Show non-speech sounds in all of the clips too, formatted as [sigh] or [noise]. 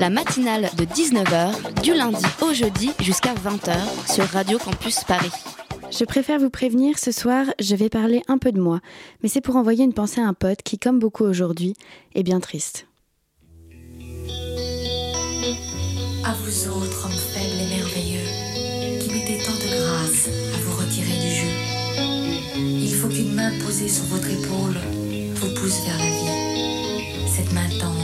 La matinale de 19h, du lundi au jeudi jusqu'à 20h sur Radio Campus Paris. Je préfère vous prévenir, ce soir, je vais parler un peu de moi, mais c'est pour envoyer une pensée à un pote qui, comme beaucoup aujourd'hui, est bien triste. À vous autres, hommes faibles et merveilleux, qui mettez tant de grâce à vous retirer du jeu. Il faut qu'une main posée sur votre épaule vous pousse vers la vie. Cette main tendre.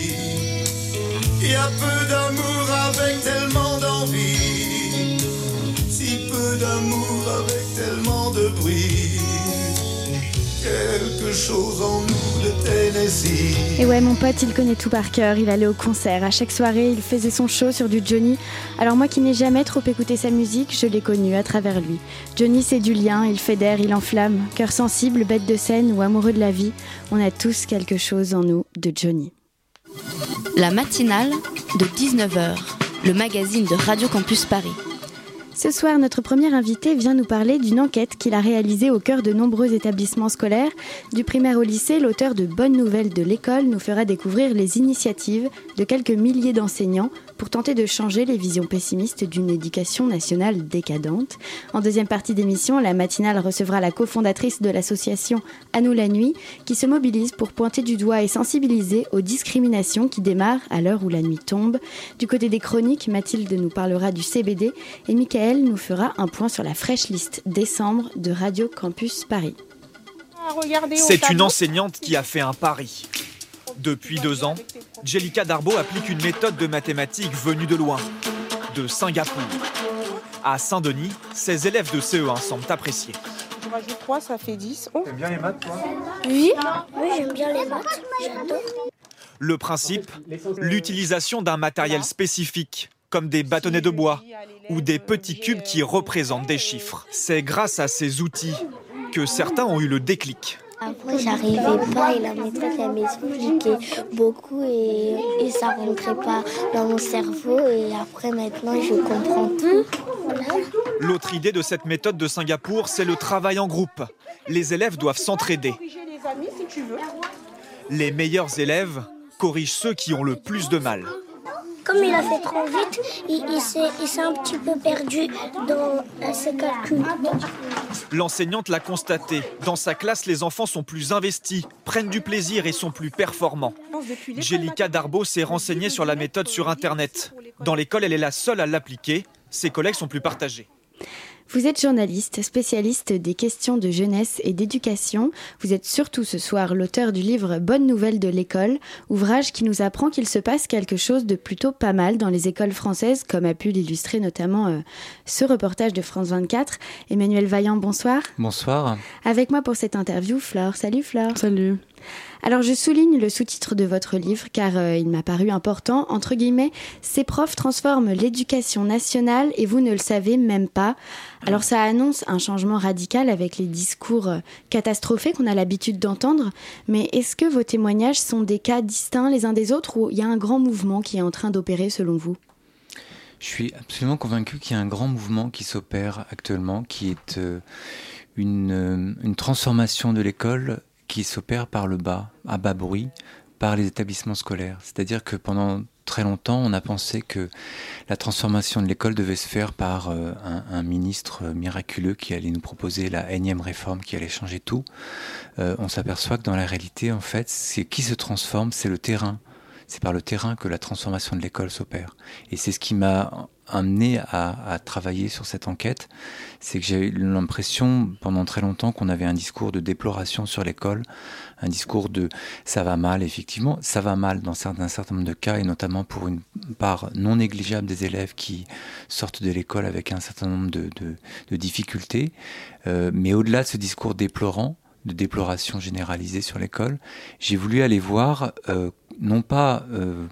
A. Si peu d'amour avec tellement de bruit. Quelque chose en nous de Tennessee. Et ouais, mon pote, il connaît tout par cœur, il allait au concert, à chaque soirée, il faisait son show sur du Johnny. Alors moi qui n'ai jamais trop écouté sa musique, je l'ai connu à travers lui. Johnny, c'est du lien, il fédère, il enflamme. Cœur sensible, bête de scène ou amoureux de la vie, on a tous quelque chose en nous de Johnny. La matinale de 19h, le magazine de Radio Campus Paris. Ce soir, notre premier invité vient nous parler d'une enquête qu'il a réalisée au cœur de nombreux établissements scolaires. Du primaire au lycée, l'auteur de Bonnes nouvelles de l'école nous fera découvrir les initiatives de quelques milliers d'enseignants pour tenter de changer les visions pessimistes d'une éducation nationale décadente. En deuxième partie d'émission, la matinale recevra la cofondatrice de l'association À nous la nuit, qui se mobilise pour pointer du doigt et sensibiliser aux discriminations qui démarrent à l'heure où la nuit tombe. Du côté des chroniques, Mathilde nous parlera du CBD et Michael nous fera un point sur la fraîche liste décembre de Radio Campus Paris. C'est une enseignante qui a fait un pari. Depuis deux ans, Jellica Darbo applique une méthode de mathématiques venue de loin, de Singapour. À Saint-Denis, ses élèves de CE1 semblent apprécier. Je rajoute 3, ça fait 10. Oh, T'aimes bien les maths, toi? Oui, oui j'aime bien les maths. J'adore. Le principe, l'utilisation d'un matériel spécifique, comme des bâtonnets de bois ou des petits cubes qui représentent des chiffres. C'est grâce à ces outils que certains ont eu le déclic. Après, j'arrivais pas et la maîtresse, elle m'expliquait beaucoup et, et ça rentrait pas dans mon cerveau. Et après, maintenant, je comprends tout. L'autre idée de cette méthode de Singapour, c'est le travail en groupe. Les élèves doivent s'entraider. Les meilleurs élèves corrigent ceux qui ont le plus de mal. Comme il a fait trop vite, il, s'est un petit peu perdu dans euh, ses calculs. L'enseignante l'a constaté. Dans sa classe, les enfants sont plus investis, prennent du plaisir et sont plus performants. Jellica Darbo s'est renseignée sur la méthode sur Internet. Dans l'école, elle est la seule à l'appliquer. Ses collègues sont plus partagés. Vous êtes journaliste, spécialiste des questions de jeunesse et d'éducation. Vous êtes surtout ce soir l'auteur du livre Bonnes nouvelles de l'école, ouvrage qui nous apprend qu'il se passe quelque chose de plutôt pas mal dans les écoles françaises, comme a pu l'illustrer notamment euh, ce reportage de France 24. Emmanuel Vaillant, bonsoir. Bonsoir. Avec moi pour cette interview, Flore. Salut Flore. Salut. Alors je souligne le sous-titre de votre livre car euh, il m'a paru important. Entre guillemets, ces profs transforment l'éducation nationale et vous ne le savez même pas. Alors ça annonce un changement radical avec les discours euh, catastrophés qu'on a l'habitude d'entendre. Mais est-ce que vos témoignages sont des cas distincts les uns des autres ou il y a un grand mouvement qui est en train d'opérer selon vous? Je suis absolument convaincu qu'il y a un grand mouvement qui s'opère actuellement, qui est euh, une, une transformation de l'école qui s'opère par le bas, à bas bruit, par les établissements scolaires. C'est-à-dire que pendant très longtemps, on a pensé que la transformation de l'école devait se faire par euh, un, ministre miraculeux qui allait nous proposer la énième réforme qui allait changer tout. Euh, on s'aperçoit que dans la réalité, en fait, c'est qui se transforme, c'est le terrain. c'est par le terrain que la transformation de l'école s'opère. Et c'est ce qui m'a amené à, travailler sur cette enquête, c'est que j'ai eu l'impression pendant très longtemps qu'on avait un discours de déploration sur l'école, un discours de ça va mal, effectivement, ça va mal dans un certain nombre de cas, et notamment pour une part non négligeable des élèves qui sortent de l'école avec un certain nombre de, difficultés. Euh, mais au-delà de ce discours déplorant, de déploration généralisée sur l'école, j'ai voulu aller voir euh, non pas euh,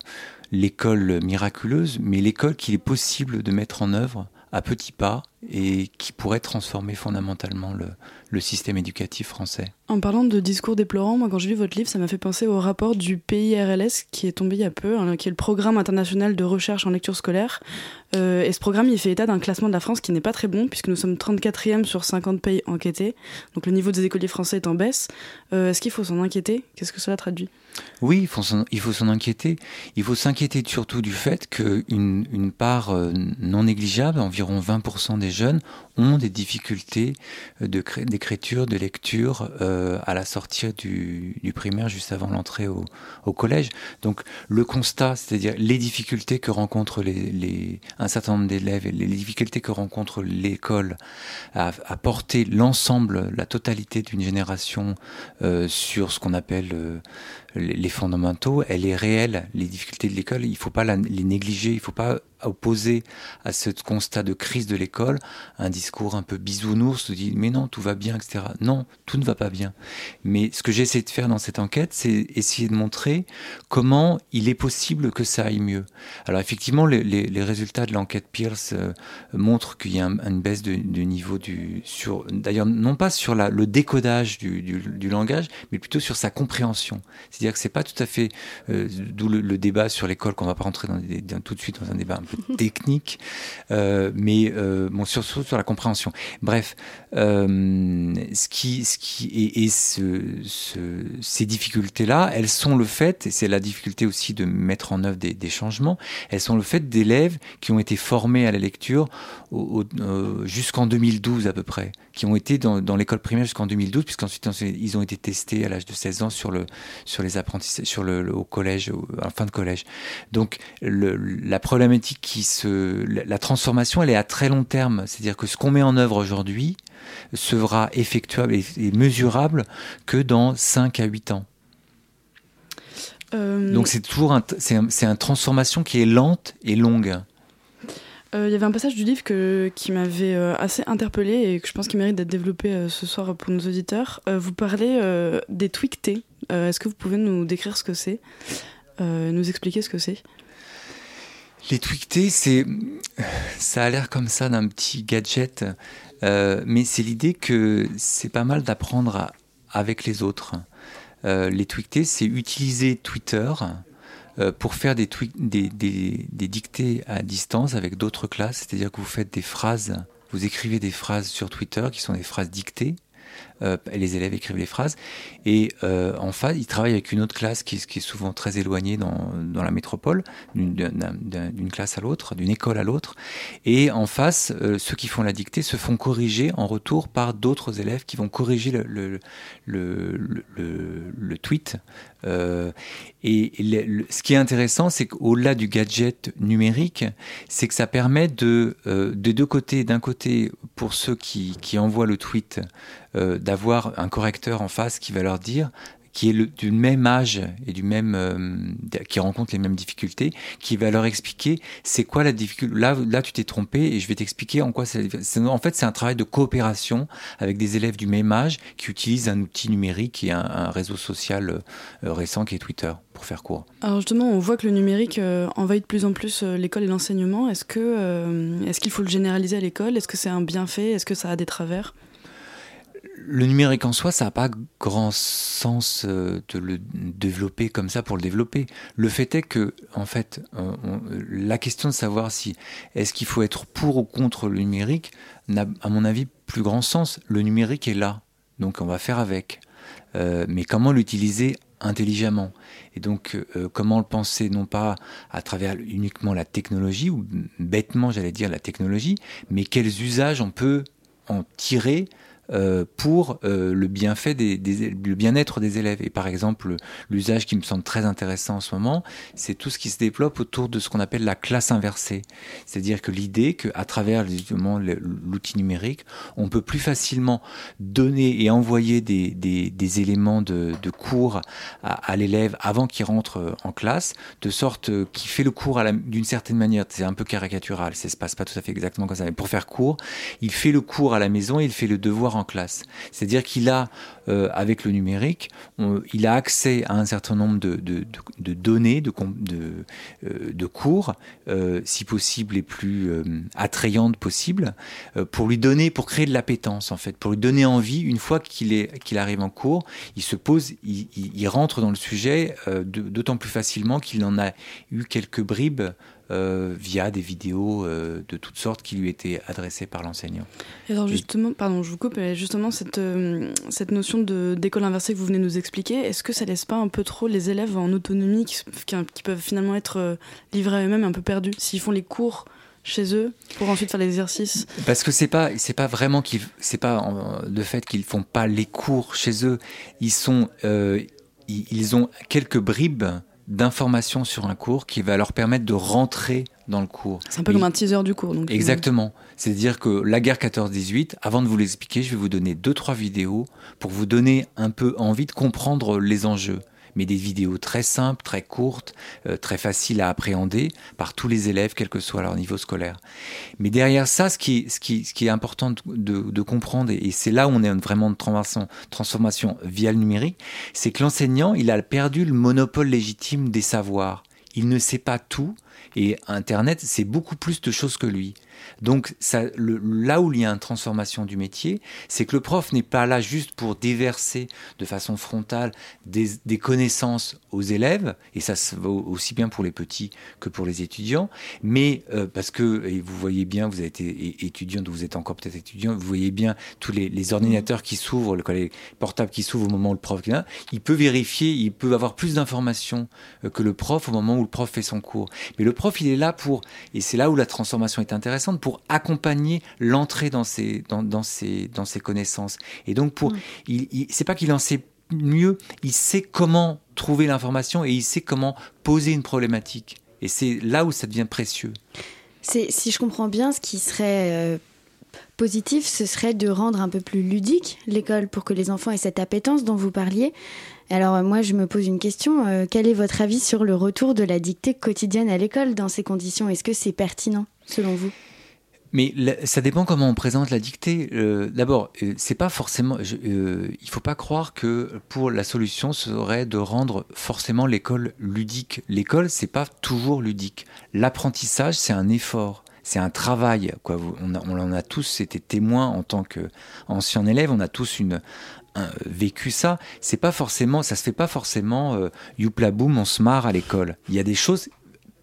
l'école miraculeuse, mais l'école qu'il est possible de mettre en œuvre à petits pas et qui pourrait transformer fondamentalement le, le système éducatif français. En parlant de discours déplorants, moi quand j'ai lu votre livre, ça m'a fait penser au rapport du PIRLS qui est tombé il y a peu, hein, qui est le programme international de recherche en lecture scolaire. Euh, et ce programme, il fait état d'un classement de la France qui n'est pas très bon, puisque nous sommes 34e sur 50 pays enquêtés. Donc le niveau des écoliers français est en baisse. Euh, est-ce qu'il faut s'en inquiéter? Qu'est-ce que cela traduit? Oui, il faut s'en inquiéter. Il faut s'inquiéter surtout du fait qu'une une part euh, non négligeable, environ 20% des jeunes, ont des difficultés d'écriture, de lecture euh, à la sortie du, primaire, juste avant l'entrée au, collège. Donc le constat, c'est-à-dire les difficultés que rencontrent les, un certain nombre d'élèves et les difficultés que rencontre l'école à, porter l'ensemble, la totalité d'une génération euh, sur ce qu'on appelle euh, les fondamentaux, elle est réelle. Les difficultés de l'école, il ne faut pas les négliger, il ne faut pas opposer à ce constat de crise de l'école un discours un peu bisounours, se dit mais non, tout va bien, etc. Non, tout ne va pas bien. Mais ce que j'ai essayé de faire dans cette enquête, c'est essayer de montrer comment il est possible que ça aille mieux. Alors effectivement, les, résultats de l'enquête Pierce euh, montrent qu'il y a une baisse de, niveau du... sur D'ailleurs, non pas sur la, le décodage du, du, langage, mais plutôt sur sa compréhension. C'est-à-dire que c'est pas tout à fait... Euh, d'où le, débat sur l'école, qu'on va pas rentrer dans, tout de suite dans un débat [laughs] technique, euh, mais bon, surtout sur la compréhension. Bref, euh, ce qui, ce qui et, ce, ces difficultés-là, elles sont le fait, et c'est la difficulté aussi de mettre en œuvre des, changements, elles sont le fait d'élèves qui ont été formés à la lecture jusqu'en 2012 à peu près, qui ont été dans, l'école primaire jusqu'en 2012, puisqu'ensuite ils ont été testés à l'âge de 16 ans sur le sur les apprentissages, sur le, au collège, en fin de collège. Donc le, la problématique qui se, la transformation, elle est à très long terme. C'est-à-dire que ce qu'on met en œuvre aujourd'hui sera effectuable et, mesurable que dans 5 à 8 ans. Euh, Donc c'est toujours un, c'est une transformation qui est lente et longue. Euh, il y avait un passage du livre que, qui m'avait euh, assez interpellé et que je pense qu'il mérite d'être développé ce soir pour nos auditeurs. vous parlez des tweaktés. Est-ce que vous pouvez nous décrire ce que c'est? Nous expliquer ce que c'est? Les tweetés, c'est, ça a l'air comme ça d'un petit gadget, euh, mais c'est l'idée que c'est pas mal d'apprendre avec les autres. Euh, les tweetés, c'est utiliser Twitter euh, pour faire des, des, dictées à distance avec d'autres classes, c'est-à-dire que vous faites des phrases, vous écrivez des phrases sur Twitter qui sont des phrases dictées, euh, les élèves écrivent les phrases. Et euh, en face, ils travaillent avec une autre classe qui, est souvent très éloignée dans, la métropole, d'une classe à l'autre, d'une école à l'autre. Et en face, euh, ceux qui font la dictée se font corriger en retour par d'autres élèves qui vont corriger le, tweet. Et ce qui est intéressant, c'est qu'au-delà du gadget numérique, c'est que ça permet de, euh, de deux côtés, d'un côté, pour ceux qui, envoient le tweet, d'avoir un correcteur en face qui va leur dire qui est du même âge et du même euh, qui rencontre les mêmes difficultés, qui va leur expliquer c'est quoi la difficulté. Là, là, tu t'es trompé et je vais t'expliquer en quoi c'est. En fait, c'est un travail de coopération avec des élèves du même âge qui utilisent un outil numérique et un, réseau social euh, récent qui est Twitter pour faire court. Alors justement, on voit que le numérique envahit de plus en plus l'école et l'enseignement. Est-ce que est-ce qu'il faut le généraliser à l'école? Est-ce que c'est un bienfait? Est-ce que ça a des travers? Le numérique en soi, ça n'a pas grand sens euh, de le développer comme ça pour le développer. Le fait est que, en fait, la question de savoir si est-ce qu'il faut être pour ou contre le numérique n'a, à mon avis, plus grand sens. Le numérique est là, donc on va faire avec. Euh, mais comment l'utiliser intelligemment? Et donc, euh, comment le penser, non pas à travers uniquement la technologie, ou bêtement, j'allais dire la technologie, mais quels usages on peut en tirer euh, pour euh, le bienfait des, le bien-être des élèves. Et par exemple, l'usage qui me semble très intéressant en ce moment, c'est tout ce qui se développe autour de ce qu'on appelle la classe inversée. C'est-à-dire que l'idée qu'à travers l'outil numérique, on peut plus facilement donner et envoyer des, des, éléments de, cours à, l'élève avant qu'il rentre en classe, de sorte qu'il fait le cours d'une certaine manière. C'est un peu caricatural, ça se passe pas tout à fait exactement comme ça. Mais pour faire court, il fait le cours à la maison et il fait le devoir en classe. C'est-à-dire qu'il a, euh, avec le numérique, il a accès à un certain nombre de, données, de, euh, cours, euh, si possible les plus attrayantes possibles, pour lui donner, pour créer de l'appétence en fait, pour lui donner envie. Une fois qu'il qu'il arrive en cours, il se pose, il rentre dans le sujet d'autant plus facilement qu'il en a eu quelques bribes euh, via des vidéos euh, de toutes sortes qui lui étaient adressées par l'enseignant. alors justement, pardon, je vous coupe, mais justement cette, euh, cette notion d'école inversée que vous venez de nous expliquer, est-ce que ça laisse pas un peu trop les élèves en autonomie qui, qui, peuvent finalement être livrés à eux-mêmes un peu perdus s'ils font les cours chez eux pour ensuite faire l'exercice Parce que c'est pas c'est pas vraiment qu'ils c'est pas le fait qu'ils font pas les cours chez eux, ils sont ils ont quelques bribes d'informations sur un cours qui va leur permettre de rentrer dans le cours. C'est un peu comme un teaser du cours. Donc exactement. C'est-à-dire que la guerre 14-18, avant de vous l'expliquer, je vais vous donner deux, trois vidéos pour vous donner un peu envie de comprendre les enjeux mais des vidéos très simples, très courtes, euh, très faciles à appréhender par tous les élèves, quel que soit leur niveau scolaire. Mais derrière ça, ce qui, est important de, comprendre, et c'est là où on est vraiment de transformation, transformation via le numérique, c'est que l'enseignant, il a perdu le monopole légitime des savoirs. Il ne sait pas tout, et Internet, c'est beaucoup plus de choses que lui. Donc là où il y a une transformation du métier, c'est que le prof n'est pas là juste pour déverser de façon frontale des, connaissances aux élèves, et ça se vaut aussi bien pour les petits que pour les étudiants, mais euh, parce que, et vous voyez bien, vous avez été étudiant, vous êtes encore peut-être étudiant, vous voyez bien tous les, ordinateurs qui s'ouvrent, les portables qui s'ouvrent au moment où le prof là, il peut vérifier, il peut avoir plus d'informations euh, que le prof au moment où le prof fait son cours. Mais le prof, il est là pour, et c'est là où la transformation est intéressante, accompagner l'entrée dans ces, dans, dans, ces, dans ces connaissances. Et donc, pour, mm. il, c'est pas qu'il en sait mieux, il sait comment trouver l'information et il sait comment poser une problématique. Et c'est là où ça devient précieux. C'est, si je comprends bien, ce qui serait euh, positif, ce serait de rendre un peu plus ludique l'école pour que les enfants aient cette appétence dont vous parliez. Alors euh, moi, je me pose une question. Euh, quel est votre avis sur le retour de la dictée quotidienne à l'école dans ces conditions? Est-ce que c'est pertinent, selon vous? Mais ça dépend comment on présente la dictée. Euh, d'abord, euh, c'est pas forcément. Euh, il faut pas croire que pour la solution serait de rendre forcément l'école ludique. L'école, c'est pas toujours ludique. L'apprentissage, c'est un effort c'est un travail. On, en a tous été témoins en tant qu'anciens élèves, on a tous vécu ça. C'est pas forcément, ça se fait pas forcément euh, youpla boum, on se marre à l'école. Il y a des choses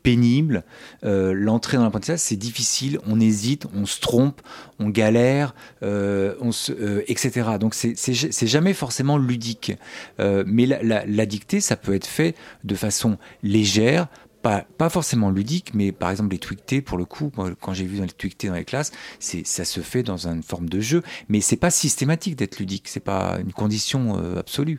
pénible. Euh, l'entrée dans l'apprentissage, c'est difficile, on hésite, on se trompe, on galère, euh, euh, etc. Donc c'est jamais forcément ludique. mais la, dictée, ça peut être fait de façon légère, pas, forcément ludique, mais par exemple les tweetés, pour le coup, quand j'ai vu les tweetés dans les classes, ça se fait dans une forme de jeu, mais c'est pas systématique d'être ludique, c'est pas une condition absolue.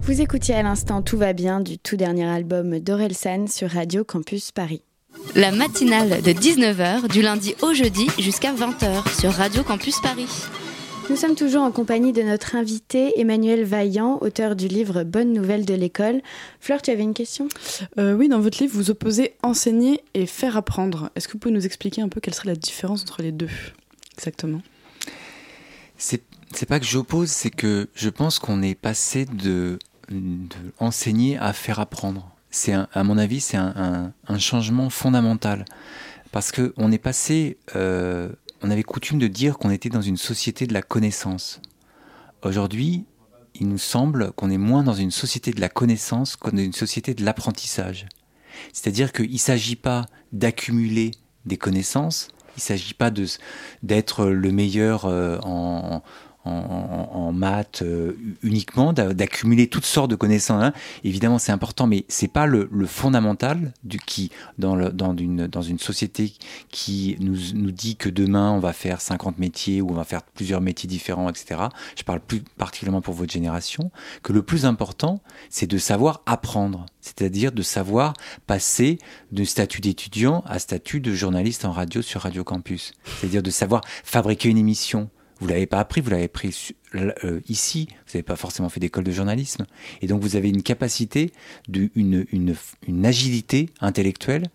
Vous écoutiez à l'instant Tout va bien du tout dernier album d'Orelsan sur Radio Campus Paris. La matinale de 19h du lundi au jeudi jusqu'à 20h sur Radio Campus Paris. Nous sommes toujours en compagnie de notre invité Emmanuel Vaillant, auteur du livre Bonne nouvelle de l'école. Fleur, tu avais une question? Euh, Oui, dans votre livre, vous opposez enseigner et faire apprendre. Est-ce que vous pouvez nous expliquer un peu quelle serait la différence entre les deux exactement? C'est pas que j'oppose, c'est que je pense qu'on est passé de, enseigner à faire apprendre. C'est à mon avis, c'est un, changement fondamental parce que on est passé euh, on avait coutume de dire qu'on était dans une société de la connaissance. Aujourd'hui, il nous semble qu'on est moins dans une société de la connaissance qu'on dans une société de l'apprentissage. C'est-à-dire qu'il ne s'agit pas d'accumuler des connaissances, il ne s'agit pas d'être le meilleur euh, en, maths euh, uniquement, d'accumuler toutes sortes de connaissances. Hein. Évidemment, c'est important, mais c'est pas le, fondamental du qui dans une société qui nous, nous dit que demain on va faire 50 métiers ou on va faire plusieurs métiers différents, etc. Je parle plus particulièrement pour votre génération. Que le plus important, c'est de savoir apprendre, c'est-à-dire de savoir passer de statut d'étudiant à statut de journaliste en radio sur Radio Campus, c'est-à-dire de savoir fabriquer une émission vous l'avez pas appris, vous l'avez appris euh, ici. Vous n'avez pas forcément fait d'école de journalisme. Et donc vous avez une capacité, une, agilité intellectuelle.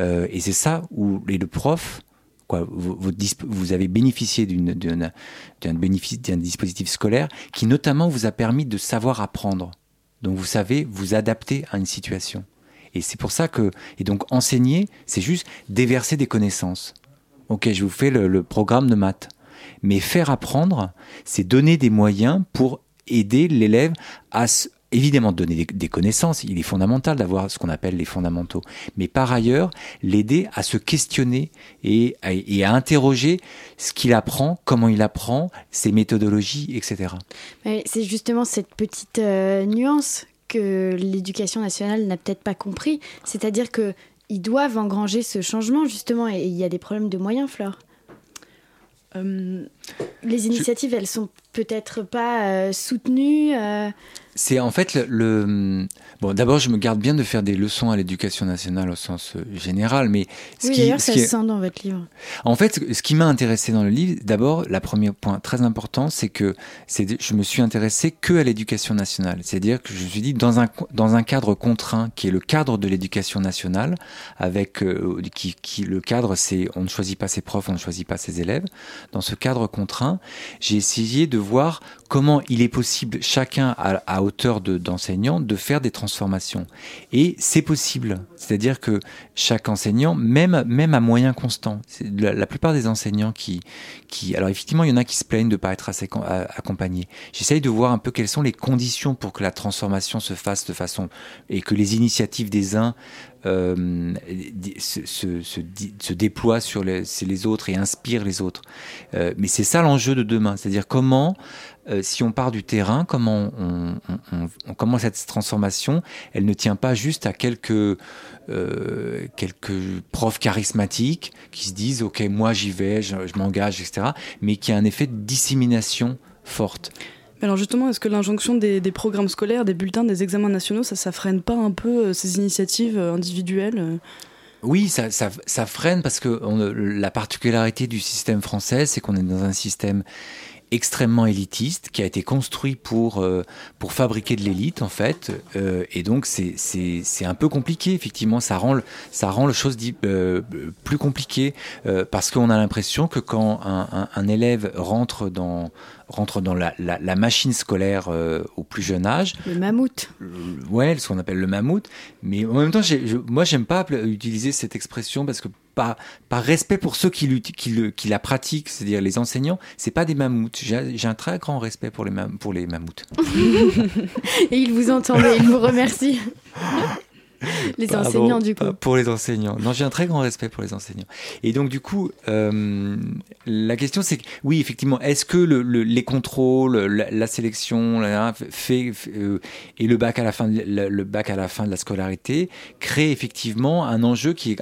Euh, et c'est ça où les, le prof, quoi, vous, avez bénéficié d'un dispositif scolaire qui notamment vous a permis de savoir apprendre. Donc vous savez vous adapter à une situation. Et c'est pour ça que, et donc enseigner, c'est juste déverser des connaissances. Ok, je vous fais le programme de maths. Mais faire apprendre, c'est donner des moyens pour aider l'élève à évidemment donner des, connaissances, il est fondamental d'avoir ce qu'on appelle les fondamentaux, mais par ailleurs l'aider à se questionner et à, interroger ce qu'il apprend, comment il apprend, ses méthodologies, etc. C'est justement cette petite euh, nuance que l'éducation nationale n'a peut-être pas compris, c'est-à-dire que ils doivent engranger ce changement justement et il y a des problèmes de moyens, Fleur. Euh, les initiatives, elles sont peut-être pas euh, soutenues. Euh, c'est en fait le. Bon, d'abord, je me garde bien de faire des leçons à l'éducation nationale au sens euh, général, mais. Ce oui, d'ailleurs, ça se sent dans votre livre. En fait, ce qui m'a intéressé dans le livre, d'abord, le premier point très important, c'est que je me suis intéressé que à l'éducation nationale. C'est-à-dire que je me suis dit, dans un, dans un cadre contraint, qui est le cadre de l'éducation nationale, avec. Euh, qui, qui, le cadre, c'est on ne choisit pas ses profs, on ne choisit pas ses élèves. Dans ce cadre contraint, j'ai essayé de voir comment il est possible, chacun à, à hauteur d'enseignant, de, faire des transformations. Et c'est possible. C'est-à-dire que chaque enseignant, même, même à moyen constant, la, la, plupart des enseignants qui, qui... Alors effectivement, il y en a qui se plaignent de ne pas être assez accompagnés. J'essaye de voir un peu quelles sont les conditions pour que la transformation se fasse de façon... et que les initiatives des uns euh, se, se, se, déploie sur les, les, autres et inspire les autres. Euh, mais c'est ça l'enjeu de demain, c'est-à-dire comment euh, si on part du terrain, comment on, on, comment cette transformation, elle ne tient pas juste à quelques euh, quelques profs charismatiques qui se disent ok moi j'y vais, je, m'engage, etc. Mais qui a un effet de dissémination forte. Alors justement, est-ce que l'injonction des, programmes scolaires, des bulletins, des examens nationaux, ça, ça freine pas un peu euh, ces initiatives individuelles oui, ça, ça, ça, freine parce que la particularité du système français, c'est qu'on est dans un système extrêmement élitiste qui a été construit pour, euh, pour fabriquer de l'élite en fait. Euh, et donc c'est un peu compliqué effectivement. Ça rend, ça rend le chose euh, plus compliqué parce qu'on a l'impression que quand un, un, élève rentre dans, rentre dans la, la, machine scolaire au plus jeune âge. Le mammouth. ouais, ce qu'on appelle le mammouth. Mais en même temps, je, moi, j'aime pas utiliser cette expression parce que par, respect pour ceux qui, qui, la pratiquent, c'est-à-dire les enseignants, c'est pas des mammouths. J'ai un très grand respect pour les, pour les mammouths. [laughs] Et ils vous entendent, ils vous remercient. [laughs] les enseignants, du coup. Pour les enseignants. Non, j'ai un très grand respect pour les enseignants. Et donc, du coup, euh, la question, c'est que, oui, effectivement, est-ce que les contrôles, la, sélection, fait, euh, et le bac, à la fin de, le, bac à la fin de la scolarité créent effectivement un enjeu qui,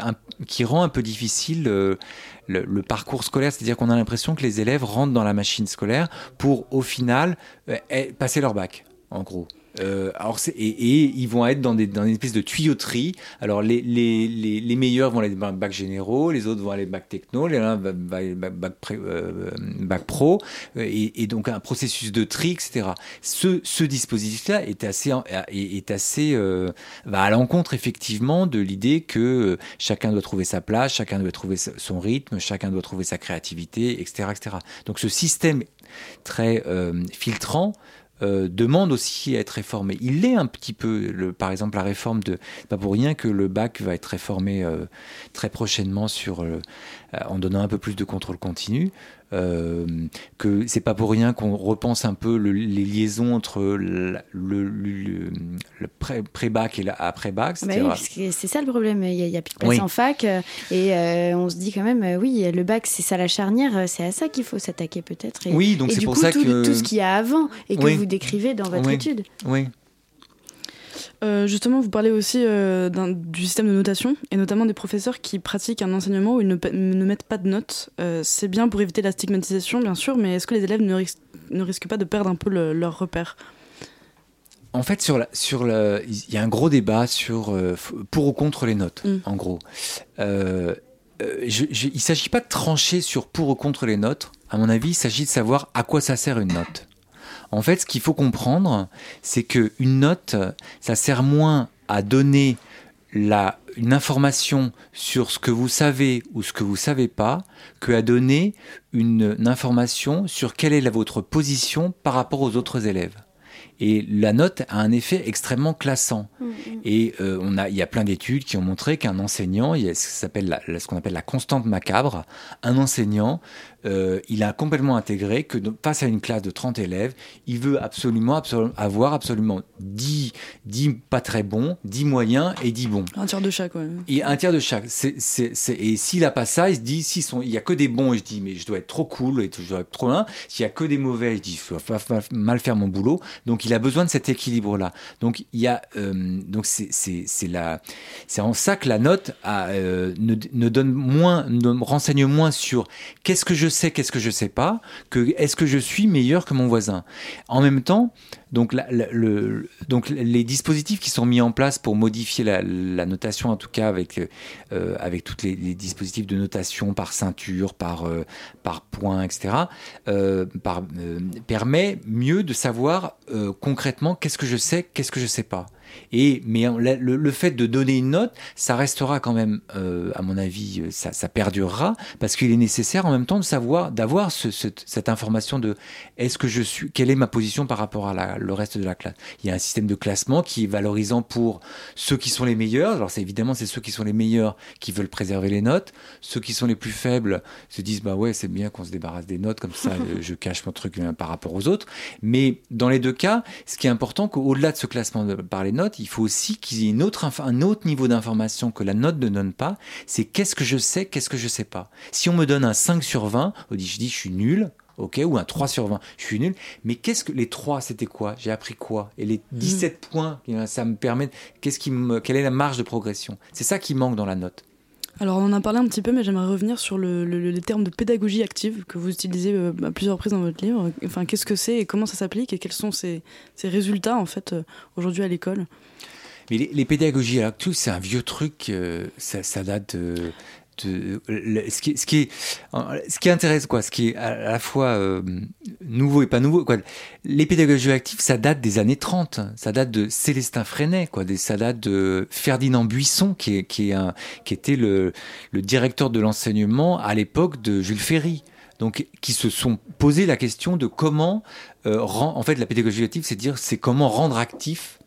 rend un peu difficile euh, le, parcours scolaire, c'est-à-dire qu'on a l'impression que les élèves rentrent dans la machine scolaire pour, au final, passer leur bac, en gros. Euh, et, ils vont être dans, des, dans une espèce de tuyauterie. Alors les, meilleurs vont aller dans bac généraux, les autres vont aller bac techno, les uns vont aller bac, euh, bac pro, et, et, donc un processus de tri, etc. Ce, dispositif-là est assez, est, assez euh, va à l'encontre effectivement de l'idée que chacun doit trouver sa place, chacun doit trouver son rythme, chacun doit trouver sa créativité, etc., etc. Donc ce système très filtrant euh, demande aussi à être réformé. Il l'est un petit peu, par exemple la réforme de... Pas pour rien que le bac va être réformé euh, très prochainement sur, euh, en donnant un peu plus de contrôle continu. Euh, que c'est pas pour rien qu'on repense un peu les liaisons entre le, le, pré-bac et l'après-bac. Bah oui, c'est ça le problème. Il n'y a, plus de place en fac euh, et euh, on se dit quand même, oui, le bac c'est ça la charnière, c'est à ça qu'il faut s'attaquer peut-être. Oui, donc c'est pour ça tout, que tout ce qu'il y a avant et que vous décrivez dans votre étude. Oui. Euh, justement, vous parlez aussi euh, du système de notation, et notamment des professeurs qui pratiquent un enseignement où ils ne, mettent pas de notes. Euh, c'est bien pour éviter la stigmatisation, bien sûr, mais est-ce que les élèves ne, risquent pas de perdre un peu leur repère? En fait, sur, sur il y a un gros débat sur pour ou contre les notes, mm. en gros. il ne s'agit pas de trancher sur pour ou contre les notes. À mon avis, il s'agit de savoir à quoi ça sert une note. En fait, ce qu'il faut comprendre, c'est qu'une note, ça sert moins à donner la, une information sur ce que vous savez ou ce que vous savez pas, que à donner une, une information sur quelle est la, votre position par rapport aux autres élèves. Et la note a un effet extrêmement classant. Mm, mm. Et euh, on a, il y a plein d'études qui ont montré qu'un enseignant, il y a ce qu'on appelle la constante macabre, un enseignant, euh, il a complètement intégré que face à une classe de 30 élèves, il veut absolument, avoir absolument 10, 10 pas très bons, 10 moyens et 10 bons. Un tiers de chaque, ouais. Et un tiers de chaque. et s'il n'a pas ça, il se dit, s'il n'y a que des bons, il se dit, mais je dois être trop cool et je dois être trop loin. S'il n'y a que des mauvais, il dit, je vais mal faire mon boulot. Donc il a besoin de cet équilibre-là. Donc il y a, euh, donc c'est c'est en ça que la note a, euh, ne, ne, donne moins, ne renseigne moins sur qu'est-ce que je qu'est-ce que je sais pas, que est-ce que je suis meilleur que mon voisin. En même temps, donc, le, donc les dispositifs qui sont mis en place pour modifier la, notation, en tout cas avec, euh, tous les, dispositifs de notation par ceinture, par, euh, point, etc., euh, par, permet mieux de savoir concrètement qu'est-ce que je sais, qu'est-ce que je sais pas. Et, mais le, fait de donner une note, ça restera quand même, euh, à mon avis, euh, ça, ça perdurera, parce qu'il est nécessaire en même temps de savoir, d'avoir ce, cette information de est-ce que je suis, quelle est ma position par rapport à la, le reste de la classe. Il y a un système de classement qui est valorisant pour ceux qui sont les meilleurs. Alors c'est évidemment c'est ceux qui sont les meilleurs qui veulent préserver les notes. Ceux qui sont les plus faibles se disent bah ouais c'est bien qu'on se débarrasse des notes comme ça [laughs] je cache mon truc euh, par rapport aux autres. Mais dans les deux cas, ce qui est important qu'au-delà de ce classement par les notes, il faut aussi qu'il y ait une autre un autre niveau d'information que la note ne donne pas, c'est qu'est-ce que je sais, qu'est-ce que je sais pas. Si on me donne un 5 sur 20, on dit, je dis je suis nul, ok, ou un 3 sur 20, je suis nul, mais qu'est-ce que les 3, c'était quoi? J'ai appris quoi? Et les 17 mm. points, ça me permet, qu'est-ce qui me, quelle est la marge de progression? C'est ça qui manque dans la note. Alors on en a parlé un petit peu, mais j'aimerais revenir sur le, le, terme de pédagogie active que vous utilisez euh, à plusieurs reprises dans votre livre. Enfin, qu'est-ce que c'est et comment ça s'applique et quels sont ces, résultats en fait euh, aujourd'hui à l'école? Mais les, pédagogies actives, c'est un vieux truc, euh, ça, ça, date ce, qui, ce, qui ce qui intéresse, quoi, ce qui est à la fois euh, nouveau et pas nouveau, quoi. Les pédagogies actives, ça date des années 30. Ça date de Célestin Freinet, quoi. ça date de Ferdinand Buisson, qui, est, qui, est un, qui était le, le directeur de l'enseignement à l'époque de Jules Ferry. Donc, qui se sont posé la question de comment euh, en fait, la pédagogie active, c'est dire, c'est comment rendre actif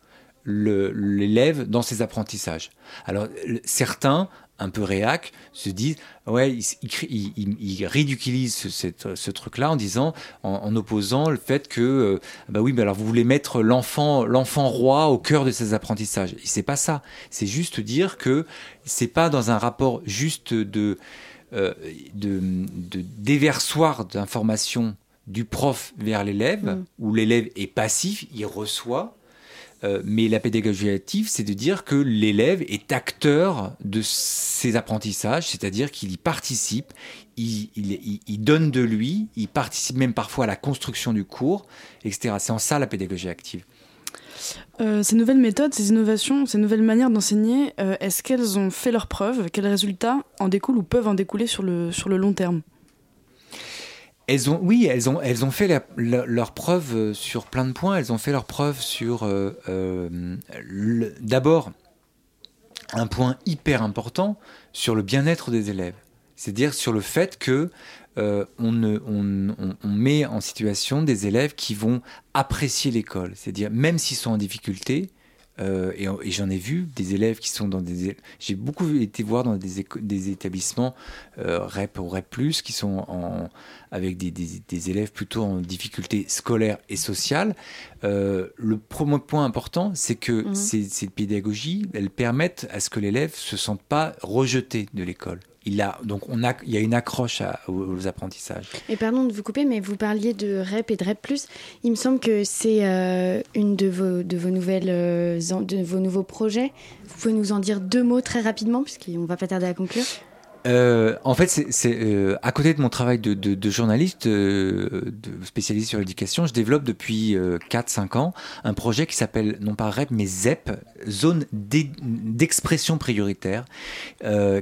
l'élève dans ses apprentissages. Alors, certains un peu réac se disent ouais ils, il, ridiculisent ce, truc là en disant en, opposant le fait que euh, bah oui mais alors vous voulez mettre l'enfant l'enfant roi au cœur de ses apprentissages c'est pas ça c'est juste dire que c'est pas dans un rapport juste de euh, de, de déversoir d'informations du prof vers l'élève mmh. où l'élève est passif il reçoit euh, mais la pédagogie active, c'est de dire que l'élève est acteur de ses apprentissages, c'est-à-dire qu'il y participe, il, donne de lui, il participe même parfois à la construction du cours, etc. C'est en ça la pédagogie active. Euh, ces nouvelles méthodes, ces innovations, ces nouvelles manières d'enseigner, euh, est-ce qu'elles ont fait leurs preuves? Quels résultats en découlent ou peuvent en découler sur le, sur le long terme? Elles ont, oui, elles ont, fait leurs preuves leur preuve sur plein de points. Elles ont fait leur preuve sur, euh, euh, d'abord, un point hyper important sur le bien-être des élèves. C'est-à-dire sur le fait que euh, on, on, on, met en situation des élèves qui vont apprécier l'école. C'est-à-dire, même s'ils sont en difficulté, euh, et, j'en ai vu des élèves qui sont dans des. J'ai beaucoup été voir dans des, des établissements euh, REP ou REP, qui sont en, avec des, des, élèves plutôt en difficulté scolaire et sociale. Euh, le premier point important, c'est que mmh. ces, ces, pédagogies, elles permettent à ce que l'élève ne se sente pas rejeté de l'école il a donc on a il y a une accroche aux, apprentissages. Et pardon de vous couper, mais vous parliez de REP et de REP+. Il me semble que c'est euh, une de vos de vos nouvelles euh, de vos nouveaux projets. Vous pouvez nous en dire deux mots très rapidement, puisqu'on va pas tarder à conclure. Euh, en fait, c'est euh, à côté de mon travail de, de, de journaliste, euh, de spécialiste sur l'éducation, je développe depuis 4-5 ans un projet qui s'appelle non pas REP mais ZEP, zone d'expression prioritaire,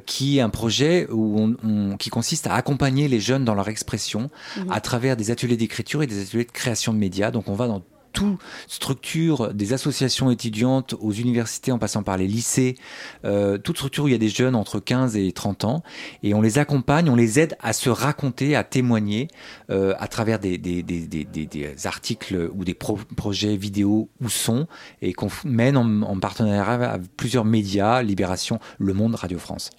qui est un projet où on, qui consiste à accompagner les jeunes dans leur expression mmh. à travers des ateliers d'écriture et des ateliers de création de médias. Donc on va dans toute structure des associations étudiantes aux universités en passant par les lycées, euh, toute structure où il y a des jeunes entre 15 et 30 ans, et on les accompagne, on les aide à se raconter, à témoigner euh, à travers des, articles ou des projets vidéo ou son, et qu'on mène en, en partenariat avec plusieurs médias, Libération, Le Monde, Radio France.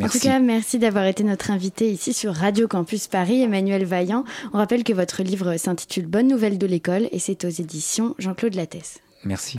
En tout cas, merci d'avoir été notre invité ici sur Radio Campus Paris, Emmanuel Vaillant. On rappelle que votre livre s'intitule Bonne nouvelle de l'école et c'est aux éditions Jean-Claude Lattès. Merci.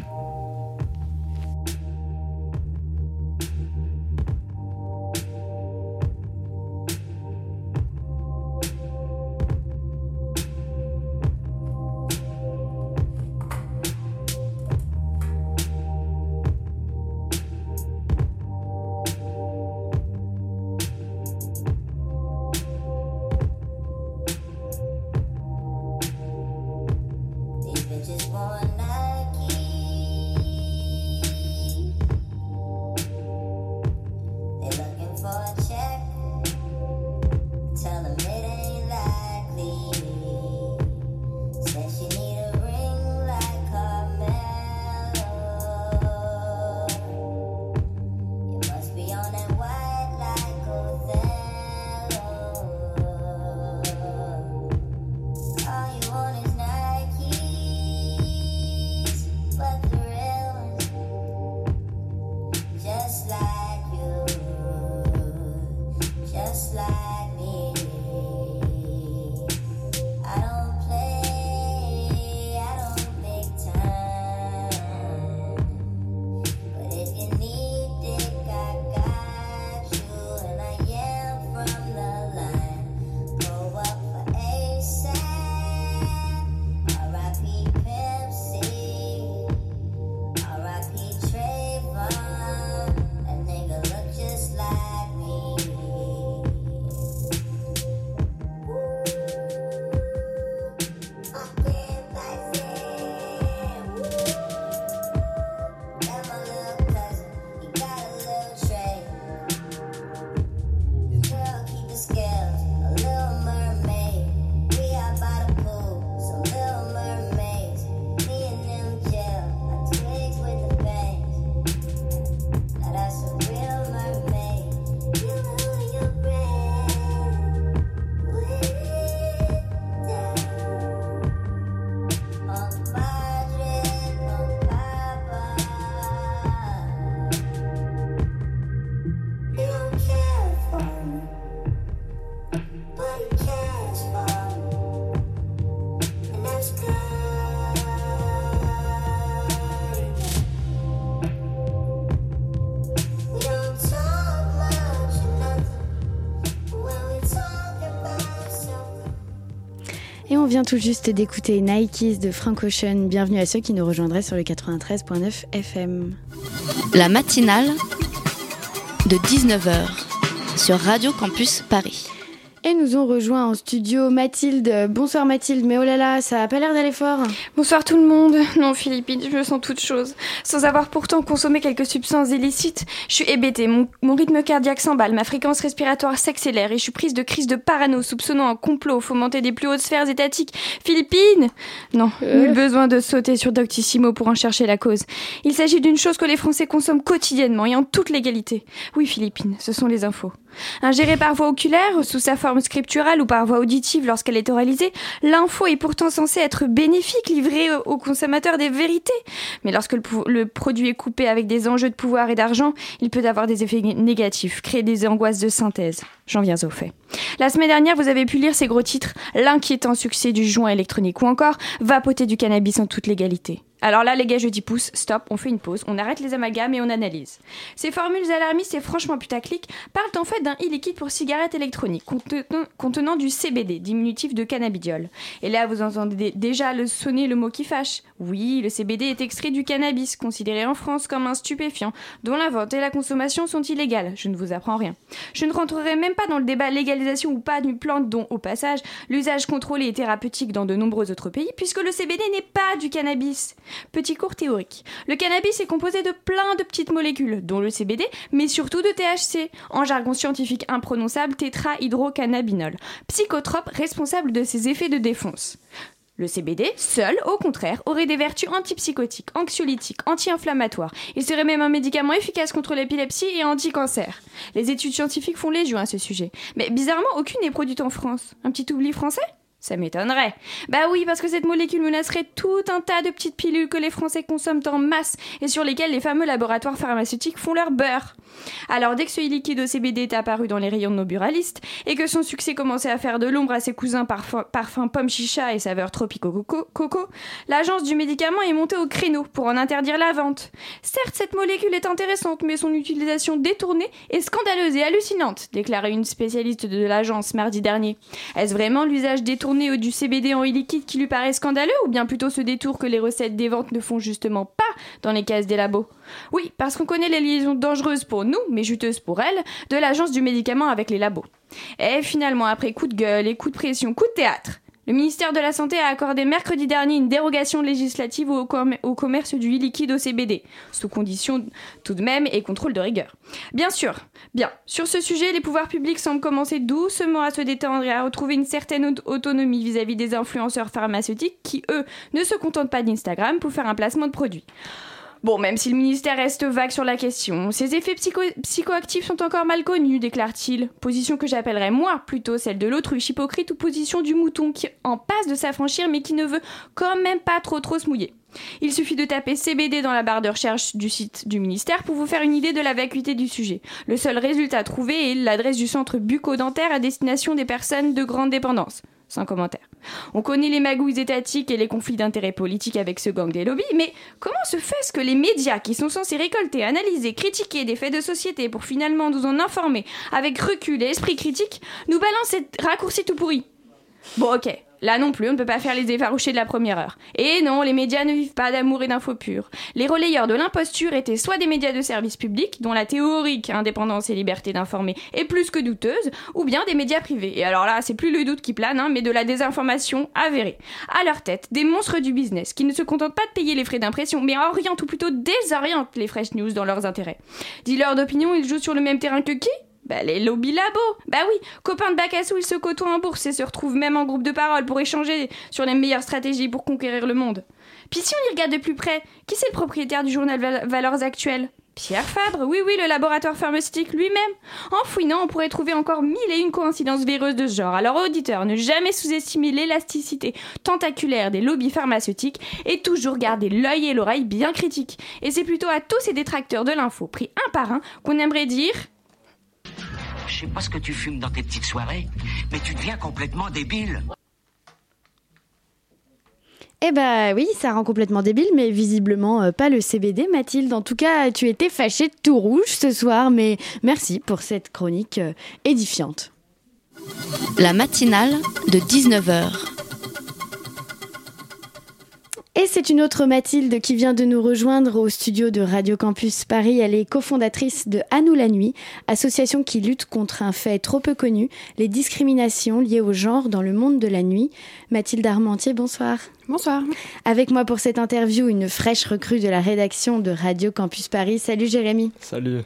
Tout juste d'écouter Nikes de Frank Ocean. Bienvenue à ceux qui nous rejoindraient sur le 93.9 FM. La matinale de 19h sur Radio Campus Paris. Et nous ont rejoint en studio Mathilde. Bonsoir Mathilde, mais oh là là, ça a pas l'air d'aller fort. Bonsoir tout le monde. [laughs] Non Philippine, je me sens toute chose. Sans avoir pourtant consommé quelques substances illicites, je suis hébétée, mon, rythme cardiaque s'emballe, ma fréquence respiratoire s'accélère et je suis prise de crise de parano, soupçonnant un complot fomenté des plus hautes sphères étatiques. Philippine Non, euh. nul besoin de sauter sur Doctissimo pour en chercher la cause. Il s'agit d'une chose que les Français consomment quotidiennement et en toute légalité. Oui Philippine, ce sont les infos. Ingérée par voie oculaire, sous sa forme scripturale ou par voie auditive lorsqu'elle est oralisée, l'info est pourtant censée être bénéfique, livrée aux consommateurs des vérités. Mais lorsque le, produit est coupé avec des enjeux de pouvoir et d'argent, il peut avoir des effets négatifs, créer des angoisses de synthèse. J'en viens au fait. La semaine dernière, vous avez pu lire ces gros titres L'inquiétant succès du joint électronique ou encore Vapoter du cannabis en toute légalité. Alors là, les gars, je dis pouce, stop, on fait une pause, on arrête les amalgames et on analyse. Ces formules alarmistes et franchement putaclic parlent en fait d'un e-liquide pour cigarette électronique contenant, du CBD, diminutif de cannabidiol. Et là, vous entendez déjà le sonner le mot qui fâche. Oui, le CBD est extrait du cannabis, considéré en France comme un stupéfiant, dont la vente et la consommation sont illégales. Je ne vous apprends rien. Je ne rentrerai même pas dans le débat légalisation ou pas d'une plante dont, au passage, l'usage contrôlé est thérapeutique dans de nombreux autres pays, puisque le CBD n'est pas du cannabis. Petit cours théorique. Le cannabis est composé de plein de petites molécules, dont le CBD, mais surtout de THC, en jargon scientifique imprononçable tétrahydrocannabinol, psychotrope responsable de ses effets de défonce. Le CBD, seul, au contraire, aurait des vertus antipsychotiques, anxiolytiques, anti-inflammatoires. Il serait même un médicament efficace contre l'épilepsie et anti-cancer. Les études scientifiques font légion à ce sujet. Mais bizarrement, aucune n'est produite en France. Un petit oubli français? Ça m'étonnerait. Bah oui, parce que cette molécule menacerait tout un tas de petites pilules que les Français consomment en masse et sur lesquelles les fameux laboratoires pharmaceutiques font leur beurre. Alors dès que ce liquide au CBD est apparu dans les rayons de nos buralistes et que son succès commençait à faire de l'ombre à ses cousins parfum, parfum pomme chicha et saveur tropico coco, coco l'agence du médicament est montée au créneau pour en interdire la vente. Certes, cette molécule est intéressante, mais son utilisation détournée est scandaleuse et hallucinante, déclarait une spécialiste de l'agence mardi dernier. Est-ce vraiment l'usage détourné ou du CBD en e-liquide qui lui paraît scandaleux ou bien plutôt ce détour que les recettes des ventes ne font justement pas dans les cases des labos? Oui, parce qu'on connaît les liaisons dangereuses pour nous, mais juteuses pour elles, de l'agence du médicament avec les labos. Et finalement, après coup de gueule et coup de pression, coup de théâtre, le ministère de la Santé a accordé mercredi dernier une dérogation législative au, commerce du liquide au CBD, sous condition tout de même et contrôle de rigueur. Bien sûr, bien, sur ce sujet, les pouvoirs publics semblent commencer doucement à se détendre et à retrouver une certaine autonomie vis-à-vis des influenceurs pharmaceutiques qui, eux, ne se contentent pas d'Instagram pour faire un placement de produit. Bon, même si le ministère reste vague sur la question, ces effets psychoactifs sont encore mal connus, déclare-t-il. Position que j'appellerais moi plutôt celle de l'autruche hypocrite ou position du mouton qui en passe de s'affranchir mais qui ne veut quand même pas trop trop se mouiller. Il suffit de taper CBD dans la barre de recherche du site du ministère pour vous faire une idée de la vacuité du sujet. Le seul résultat trouvé est l'adresse du centre bucco-dentaire à destination des personnes de grande dépendance sans commentaire. On connaît les magouilles étatiques et les conflits d'intérêts politiques avec ce gang des lobbies, mais comment se fait-ce que les médias qui sont censés récolter, analyser, critiquer des faits de société pour finalement nous en informer avec recul et esprit critique, nous balancent ces raccourcis tout pourris Bon ok, Là non plus, on ne peut pas faire les effarouchés de la première heure. Et non, les médias ne vivent pas d'amour et d'infos pures. Les relayeurs de l'imposture étaient soit des médias de service public, dont la théorique indépendance et liberté d'informer est plus que douteuse, ou bien des médias privés. Et alors là, c'est plus le doute qui plane, hein, mais de la désinformation avérée. À leur tête, des monstres du business qui ne se contentent pas de payer les frais d'impression, mais orientent ou plutôt désorientent les fresh news dans leurs intérêts. Dealers d'opinion, ils jouent sur le même terrain que qui? Bah, les lobby labos Bah oui, copains de bac à ils se côtoient en bourse et se retrouvent même en groupe de parole pour échanger sur les meilleures stratégies pour conquérir le monde. Puis si on y regarde de plus près, qui c'est le propriétaire du journal Valeurs Actuelles? Pierre Fabre, oui oui, le laboratoire pharmaceutique lui-même. En fouinant, on pourrait trouver encore mille et une coïncidences véreuses de ce genre. Alors auditeurs, ne jamais sous-estimer l'élasticité tentaculaire des lobbies pharmaceutiques et toujours garder l'œil et l'oreille bien critiques. Et c'est plutôt à tous ces détracteurs de l'info, pris un par un, qu'on aimerait dire je sais pas ce que tu fumes dans tes petites soirées, mais tu deviens complètement débile. Eh bah oui, ça rend complètement débile, mais visiblement euh, pas le CBD, Mathilde. En tout cas, tu étais fâchée tout rouge ce soir, mais merci pour cette chronique euh, édifiante. La matinale de 19h c'est une autre Mathilde qui vient de nous rejoindre au studio de Radio Campus Paris. Elle est cofondatrice de À nous la nuit, association qui lutte contre un fait trop peu connu, les discriminations liées au genre dans le monde de la nuit. Mathilde Armentier, bonsoir. Bonsoir. Avec moi pour cette interview, une fraîche recrue de la rédaction de Radio Campus Paris. Salut Jérémy. Salut.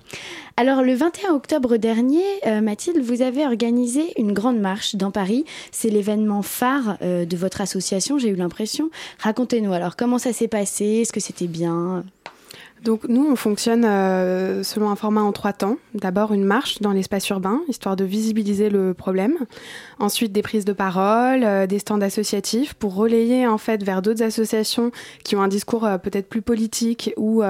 Alors le 21 octobre dernier, euh, Mathilde, vous avez organisé une grande marche dans Paris. C'est l'événement phare euh, de votre association, j'ai eu l'impression. Racontez-nous alors comment ça s'est passé, est-ce que c'était bien? Donc nous, on fonctionne euh, selon un format en trois temps. D'abord une marche dans l'espace urbain, histoire de visibiliser le problème. Ensuite des prises de parole, des stands associatifs pour relayer en fait vers d'autres associations qui ont un discours peut-être plus politique ou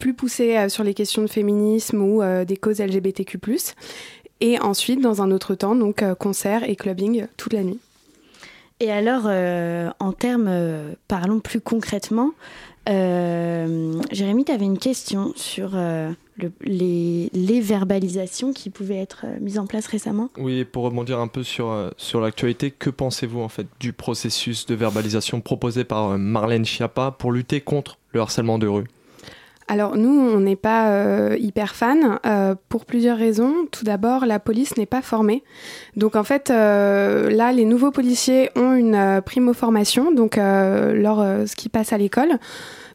plus poussé sur les questions de féminisme ou des causes LGBTQ+. Et ensuite, dans un autre temps, donc concert et clubbing toute la nuit. Et alors, en termes, parlons plus concrètement, euh, Jérémy, tu avais une question sur euh, les, verbalisations qui pouvaient être euh, mises en place récemment. Oui, pour rebondir un peu sur, sur l'actualité, que pensez-vous en fait du processus de verbalisation proposé par Marlène Schiappa pour lutter contre le harcèlement de rue? Alors nous, on n'est pas euh, hyper fan euh, pour plusieurs raisons. Tout d'abord, la police n'est pas formée. Donc en fait, euh, là, les nouveaux policiers ont une primo-formation, donc leur ce qui passe à l'école.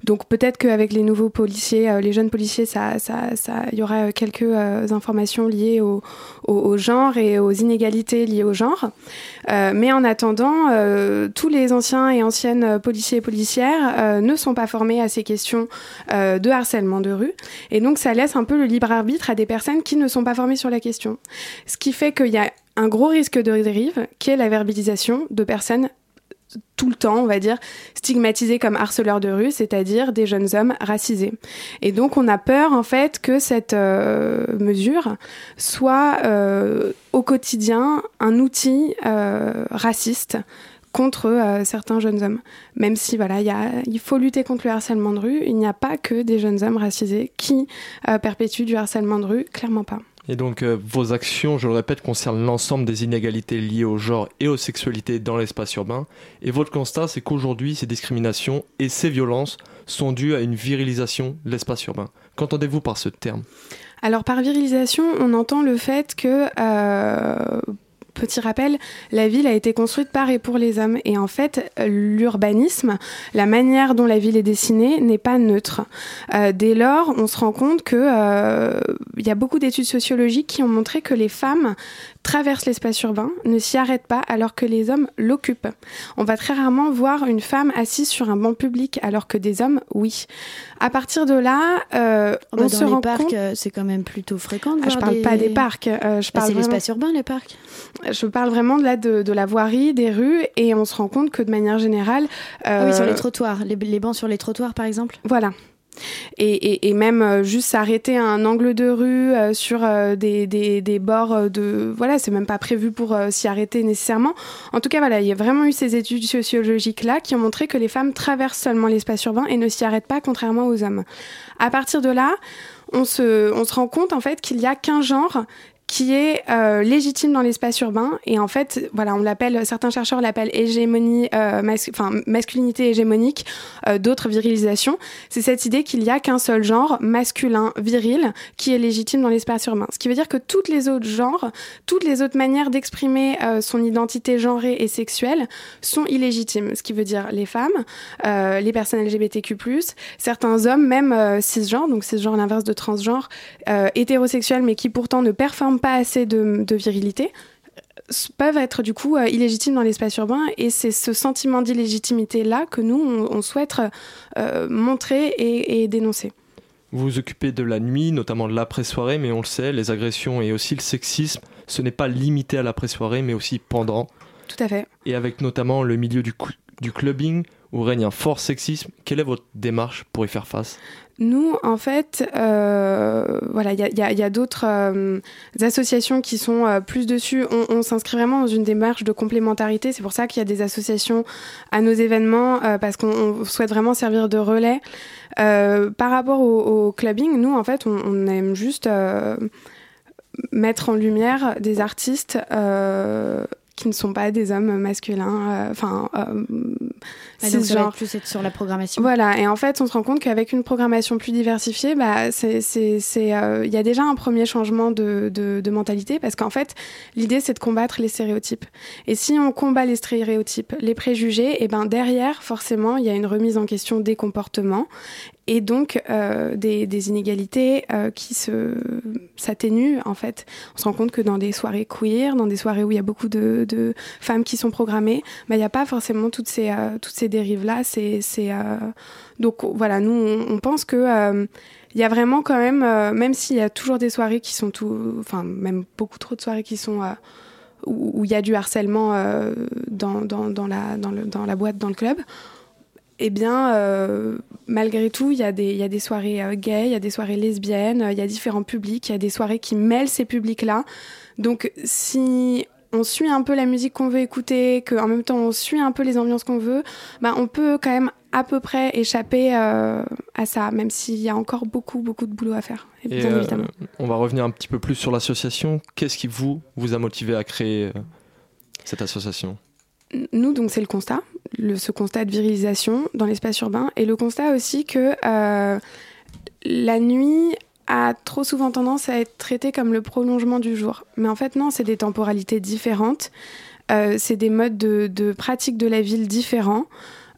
Donc peut-être qu'avec les nouveaux policiers, euh, les jeunes policiers, ça, ça, ça, il y aura quelques euh, informations liées au, genre et aux inégalités liées au genre. Euh, mais en attendant, tous les anciens et anciennes policiers et policières ne sont pas formés à ces questions de harcèlement de rue. Et donc ça laisse un peu le libre arbitre à des personnes qui ne sont pas formées sur la question. Ce qui fait qu'il y a un gros risque de dérive qui est la verbalisation de personnes tout le temps, on va dire, stigmatisés comme harceleurs de rue, c'est-à-dire des jeunes hommes racisés. Et donc on a peur en fait que cette euh, mesure soit euh, au quotidien un outil euh, raciste contre certains jeunes hommes. Même si voilà, il faut lutter contre le harcèlement de rue, il n'y a pas que des jeunes hommes racisés qui perpétuent du harcèlement de rue, clairement pas. Et donc euh, vos actions, je le répète, concernent l'ensemble des inégalités liées au genre et aux sexualités dans l'espace urbain. Et votre constat, c'est qu'aujourd'hui, ces discriminations et ces violences sont dues à une virilisation de l'espace urbain. Qu'entendez-vous par ce terme? Alors par virilisation, on entend le fait que euh, petit rappel, la ville a été construite par et pour les hommes. Et en fait, l'urbanisme, la manière dont la ville est dessinée, n'est pas neutre. Euh, dès lors, on se rend compte qu'il euh, y a beaucoup d'études sociologiques qui ont montré que les femmes traversent l'espace urbain, ne s'y arrêtent pas alors que les hommes l'occupent. On va très rarement voir une femme assise sur un banc public alors que des hommes, oui. À partir de là, euh, oh bah on se rend compte... Euh, c'est quand même plutôt fréquent. De ah, je parle pas des parcs. Euh, je bah, parle c'est l'espace urbain, les parcs. Je parle vraiment de, là, de, la voirie, des rues, et on se rend compte que de manière générale... Ah oui, sur les trottoirs, les bancs sur les trottoirs, par exemple. Voilà. Et, même euh, juste s'arrêter à un angle de rue euh, sur euh, des, des, bords de voilà c'est même pas prévu pour s'y arrêter nécessairement. En tout cas voilà il y a vraiment eu ces études sociologiques là qui ont montré que les femmes traversent seulement l'espace urbain et ne s'y arrêtent pas contrairement aux hommes. À partir de là on se, on se rend compte en fait qu'il y a qu'un genre qui est euh, légitime dans l'espace urbain. Et en fait voilà on l'appelle certains chercheurs l'appellent hégémonie euh, enfin masculinité hégémonique euh, d'autres virilisations. C'est cette idée qu'il y a qu'un seul genre masculin viril qui est légitime dans l'espace urbain. Ce qui veut dire que toutes les autres genres toutes les autres manières d'exprimer euh, son identité genrée et sexuelle sont illégitimes. Ce qui veut dire les femmes euh, les personnes LGBTQ+ certains hommes même cisgenres donc cisgenre l'inverse de transgenre hétérosexuels mais qui pourtant ne performent pas assez de, virilité peuvent être du coup euh, illégitimes dans l'espace urbain et c'est ce sentiment d'illégitimité là que nous on, souhaite euh, montrer et, dénoncer. Vous vous occupez de la nuit, notamment de l'après-soirée, mais on le sait, les agressions et aussi le sexisme, ce n'est pas limité à l'après-soirée, mais aussi pendant. Tout à fait. Et avec notamment le milieu du, du clubbing, où règne un fort sexisme, quelle est votre démarche pour y faire face? Nous, en fait, euh, voilà, il y a, d'autres euh, associations qui sont euh, plus dessus. On, s'inscrit vraiment dans une démarche de complémentarité. C'est pour ça qu'il y a des associations à nos événements parce qu'on souhaite vraiment servir de relais. par rapport au, clubbing, nous, en fait, on, on aime juste mettre en lumière des artistes qui ne sont pas des hommes masculins, enfin, ah, donc ça va plus être sur la programmation. Voilà, et en fait, on se rend compte qu'avec une programmation plus diversifiée, bah, c'est, il y a déjà un premier changement de, de, de mentalité parce qu'en fait, l'idée c'est de combattre les stéréotypes. Et si on combat les stéréotypes, les préjugés, et ben derrière, forcément, il y a une remise en question des comportements et donc euh, des, des, inégalités euh, qui se s'atténuent en fait. On se rend compte que dans des soirées queer, dans des soirées où il y a beaucoup de, de femmes qui sont programmées, bah, il n'y a pas forcément toutes ces euh, toutes ces là. C'est euh, donc voilà, nous on, pense que euh, il y a vraiment quand même, même s'il y a toujours des soirées qui sont tout, enfin même beaucoup trop de soirées qui sont où il y a du harcèlement dans, la, boîte, dans le club, eh bien, euh, malgré tout, il y, y a des soirées euh, gays, il y a des soirées lesbiennes, il y a différents publics, il y a des soirées qui mêlent ces publics-là. Donc, si on suit un peu la musique qu'on veut écouter, qu'en même temps on suit un peu les ambiances qu'on veut, bah, on peut quand même à peu près échapper euh, à ça, même s'il y a encore beaucoup, beaucoup de boulot à faire. Et bien évidemment. On va revenir un petit peu plus sur l'association. Qu'est-ce qui vous, vous a motivé à créer cette association? Nous, donc, c'est le constat, le, ce constat de virilisation dans l'espace urbain, et le constat aussi que euh, la nuit a trop souvent tendance à être traitée comme le prolongement du jour. Mais en fait, non, c'est des temporalités différentes, euh, c'est des modes de, pratique de la ville différents.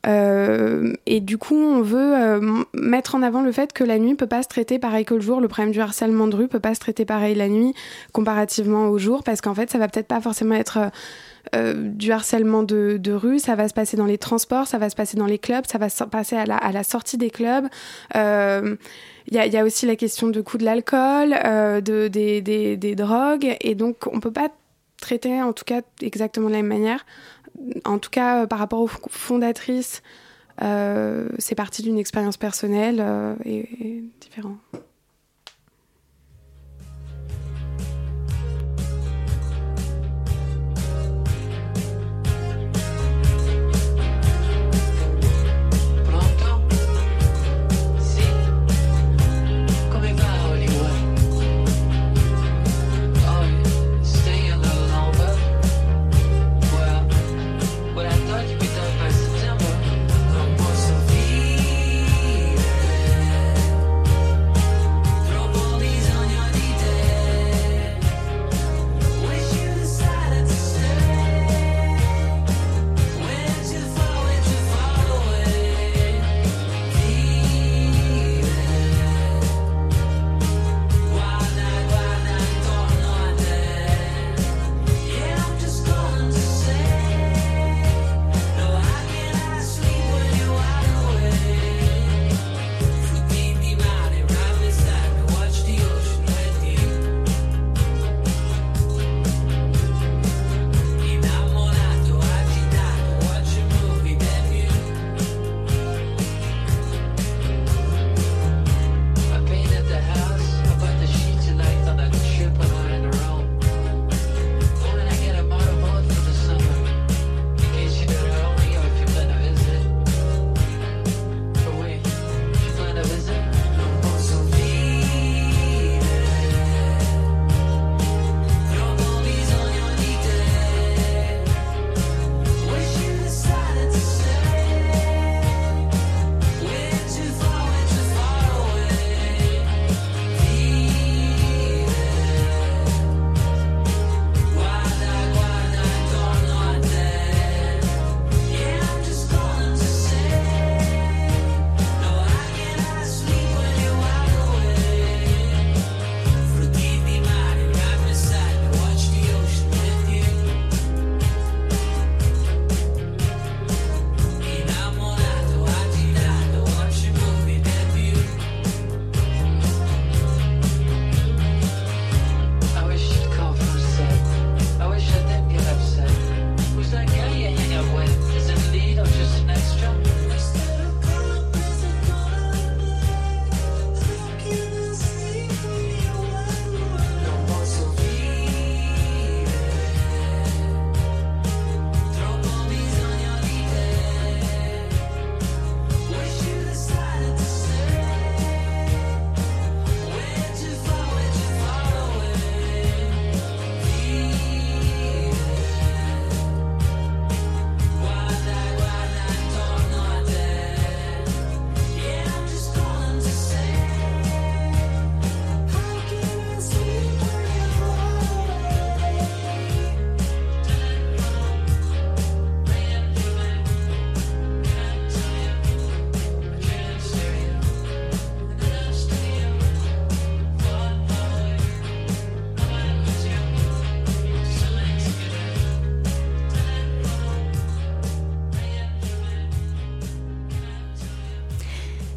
Euh, et du coup, on veut euh, mettre en avant le fait que la nuit peut pas se traiter pareil que le jour. Le problème du harcèlement de rue peut pas se traiter pareil la nuit comparativement au jour, parce qu'en fait, ça va peut-être pas forcément être du harcèlement de, rue, ça va se passer dans les transports, ça va se passer dans les clubs, ça va se passer à la sortie des clubs. Il euh, y, a, aussi la question du coût de l'alcool, euh, de, des, des, des, drogues, et donc on peut pas traiter en tout cas exactement de la même manière. En tout cas, par rapport aux fondatrices, c'est parti d'une expérience personnelle et, et différent.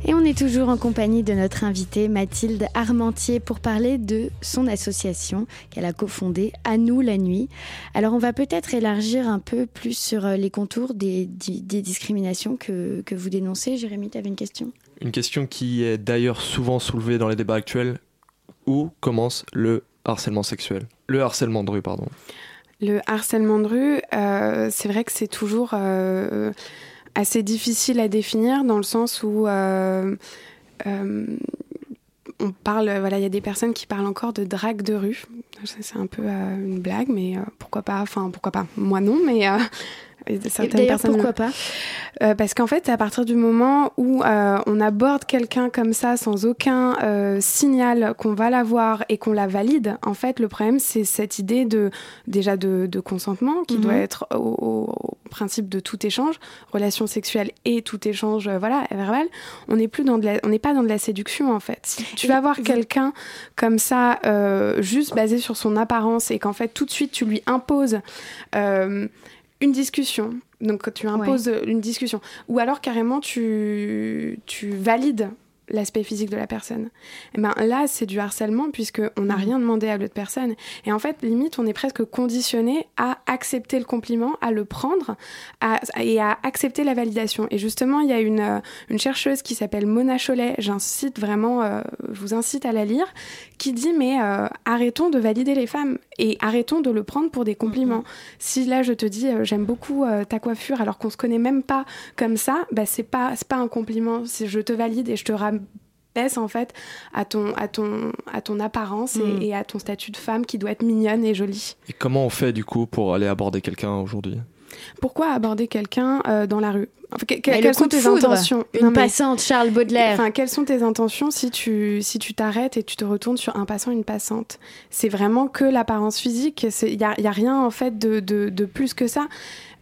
Et on est toujours en compagnie de notre invitée Mathilde Armentier pour parler de son association qu'elle a cofondée, À nous la nuit. Alors on va peut-être élargir un peu plus sur euh, les contours des, des discriminations que, que, vous dénoncez. Jérémy, tu avais une question? Une question qui est d'ailleurs souvent soulevée dans les débats actuels. Où commence le harcèlement sexuel? Le harcèlement de rue, pardon. Le harcèlement de rue, euh, c'est vrai que c'est toujours... Euh, assez difficile à définir dans le sens où euh, euh, on parle, voilà, il y a des personnes qui parlent encore de drague de rue. C'est un peu euh, une blague, mais pourquoi pas Enfin, pourquoi pas Moi non, mais certaines personnes. Pourquoi pas euh, Parce qu'en fait, à partir du moment où euh, on aborde quelqu'un comme ça sans aucun euh, signal qu'on va la voir et qu'on la valide, en fait, le problème, c'est cette idée de déjà de, consentement qui doit mhm. être au, principe de tout échange, relation sexuelle et tout échange, voilà, verbal. On n'est plus dans de on n'est pas dans de la séduction en fait. Si tu vas voir quelqu'un comme ça, juste basé sur son apparence et qu'en fait tout de suite tu lui imposes une discussion. Donc tu imposes une discussion. Ou alors carrément tu, tu valides l'aspect physique de la personne. Et eh ben là, c'est du harcèlement puisqu'on n'a mhm. rien demandé à l'autre personne. Et en fait, limite, on est presque conditionné à accepter le compliment, à le prendre et à accepter la validation. Et justement, il y a une, euh, une chercheuse qui s'appelle Mona Cholet, j'incite vraiment, euh, je vous incite à la lire, qui dit mais euh, arrêtons de valider les femmes et arrêtons de le prendre pour des compliments. Mhm. Si là, je te dis j'aime beaucoup ta coiffure alors qu'on se connaît même pas comme ça, bah, c'est pas, pas un compliment. Si je te valide et je te ramène baisse en fait à ton, à ton, à ton apparence et, à ton statut de femme qui doit être mignonne et jolie. Et comment on fait du coup pour aller aborder quelqu'un aujourd'hui? Pourquoi aborder quelqu'un euh, dans la rue? Quelles sont tes intentions? Une passante, Charles Baudelaire. Enfin, quelles sont tes intentions si tu si tu t'arrêtes et tu te retournes sur un passant, une passante? C'est vraiment que l'apparence physique. Il y a, rien en fait de, de, de plus que ça.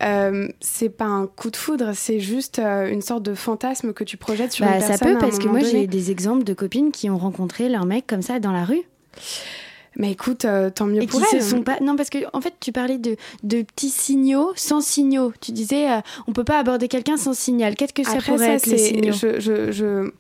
Euh, c'est pas un coup de foudre, c'est juste euh, une sorte de fantasme que tu projettes sur bah, une personne. Ça peut, parce que moi j'ai des exemples de copines qui ont rencontré leur mec comme ça dans la rue. Mais écoute, euh, tant mieux et pour elles. Se sont pas... Non, parce que en fait, tu parlais de, de petits signaux sans signaux. Tu disais, on peut pas aborder quelqu'un sans signal. Qu'est-ce que ça pourrait être les signaux? je, je, je,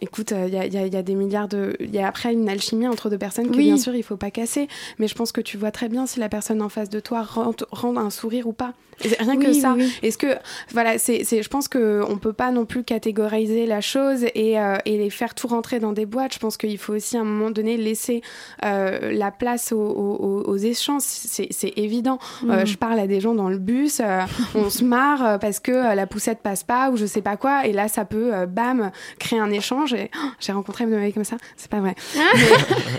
Écoute, il y a, y, a, des milliards de. Il y a après une alchimie entre deux personnes que bien sûr il faut pas casser. Mais je pense que tu vois très bien si la personne en face de toi rend, rend un sourire ou pas. Rien que ça. Est-ce que voilà, c'est, je pense que on peut pas non plus catégoriser la chose et, euh, et, les faire tout rentrer dans des boîtes. Je pense qu'il faut aussi à un moment donné laisser euh, la place aux, aux, aux échanges. C'est, évident. Euh, mm. je parle à des gens dans le bus, [laughs] on se marre parce que la poussette passe pas ou je sais pas quoi, et là ça peut bam créer un échange. Oh, j'ai rencontré une meuf comme ça. C'est pas vrai.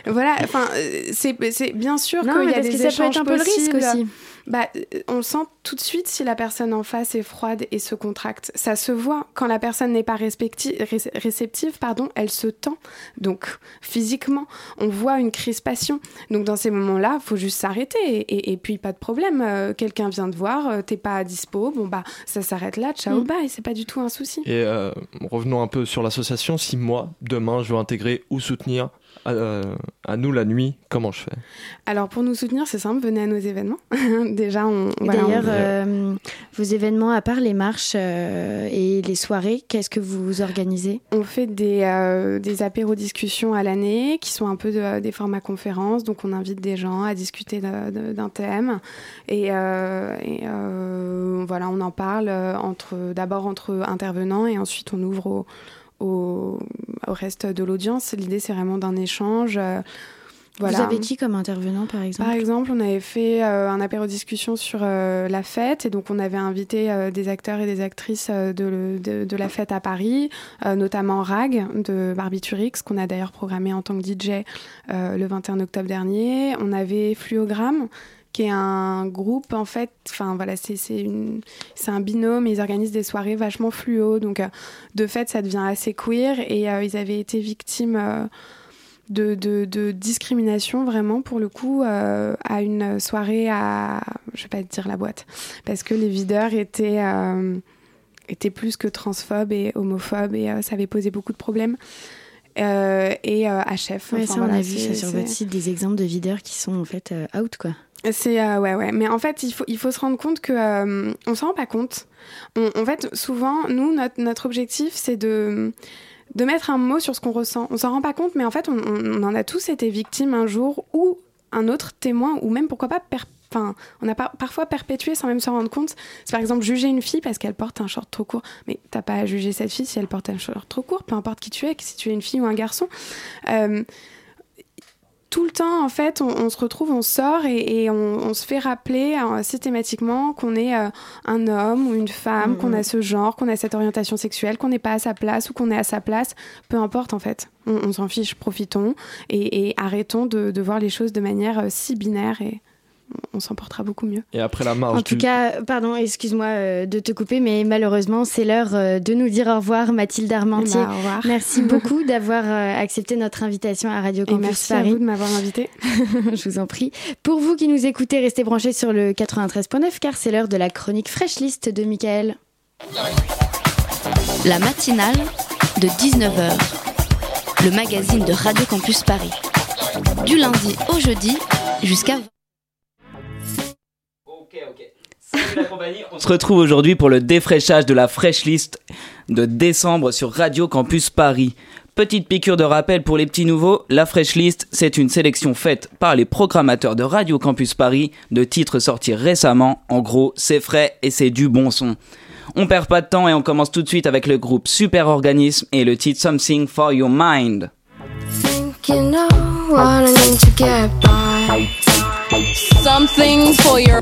voilà. Enfin, c'est, bien sûr qu'il y a des échanges un peu le risque aussi bah, on sent tout de suite si la personne en face est froide et se contracte. Ça se voit. Quand la personne n'est pas réceptive, pardon, elle se tend. Donc, physiquement, on voit une crispation. Donc, dans ces moments-là, il faut juste s'arrêter. Et, puis, pas de problème. Euh, quelqu'un vient de voir, euh, t'es pas à dispo. Bon, bah, ça s'arrête là. Ciao, mm. bye. C'est pas du tout un souci. Et euh, revenons un peu sur l'association. Si moi, demain, je veux intégrer ou soutenir euh, à, nous la nuit, comment je fais? Alors pour nous soutenir, c'est simple, venez à nos événements. [laughs] Déjà, on. D'ailleurs, euh, vos événements, à part les marches euh, et les soirées, qu'est-ce que vous organisez? On fait des, des apéros discussions à l'année qui sont un peu des formats conférences. Donc on invite des gens à discuter d'un thème et, et voilà, on en parle entre d'abord entre intervenants et ensuite on ouvre au au, reste de l'audience. L'idée, c'est vraiment d'un échange. Euh, voilà. Vous avez qui comme intervenant, par exemple? Par exemple, on avait fait euh, un apéro discussion sur euh, la fête, et donc on avait invité des acteurs et des actrices de, de, la fête à Paris, notamment Rag de Barbiturix, qu'on a d'ailleurs programmé en tant que DJ le 21 octobre dernier. On avait Fluogramme, qui est un groupe en fait. Enfin voilà, c'est c'est un binôme. Ils organisent des soirées vachement fluo, donc euh, de fait ça devient assez queer. Et euh, ils avaient été victimes euh, de, de, de, discrimination vraiment pour le coup à une soirée à, je vais pas te dire la boîte, parce que les videurs étaient étaient plus que transphobes et homophobes et ça avait posé beaucoup de problèmes. et à chef. enfin, on a vu sur votre site des exemples de videurs qui sont en fait out quoi. C'est euh, ouais ouais, mais en fait il faut il faut se rendre compte que euh, on s'en rend pas compte. en fait souvent nous notre objectif c'est de de mettre un mot sur ce qu'on ressent. On s'en rend pas compte, mais en fait, on, en a tous été victimes un jour ou un autre témoin, ou même pourquoi pas Enfin, on a parfois perpétué sans même s'en rendre compte. C'est par exemple juger une fille parce qu'elle porte un short trop court. Mais t'as pas à juger cette fille si elle porte un short trop court, peu importe qui tu es, si tu es une fille ou un garçon. Euh, tout le temps, en fait, on, se retrouve, on sort et, on, se fait rappeler euh, systématiquement qu'on est euh, un homme ou une femme, qu'on a ce genre, qu'on a cette orientation sexuelle, qu'on n'est pas à sa place ou qu'on est à sa place. Peu importe, en fait. On, s'en fiche, profitons et, arrêtons de, de, voir les choses de manière euh, si binaire et on s'en portera beaucoup mieux. Et après la marge. En tout cas, pardon, excuse-moi euh, de te couper, mais malheureusement, c'est l'heure euh, de nous dire au revoir, Mathilde Armentier. Ben, au revoir. Merci [laughs] beaucoup d'avoir euh, accepté notre invitation à Radio Campus Et merci Paris. à vous de m'avoir invité. [laughs] Je vous en prie. Pour vous qui nous écoutez, restez branchés sur le 93.9 car c'est l'heure de la chronique Fresh List de Michael. La matinale de 19h. Le magazine de Radio Campus Paris. Du lundi au jeudi jusqu'à on se retrouve aujourd'hui pour le défraîchage de la Fresh List de décembre sur Radio Campus Paris. Petite piqûre de rappel pour les petits nouveaux, la Fresh List, c'est une sélection faite par les programmateurs de Radio Campus Paris de titres sortis récemment. En gros, c'est frais et c'est du bon son. On perd pas de temps et on commence tout de suite avec le groupe Super Organisme et le titre Something for Your Mind. Something for your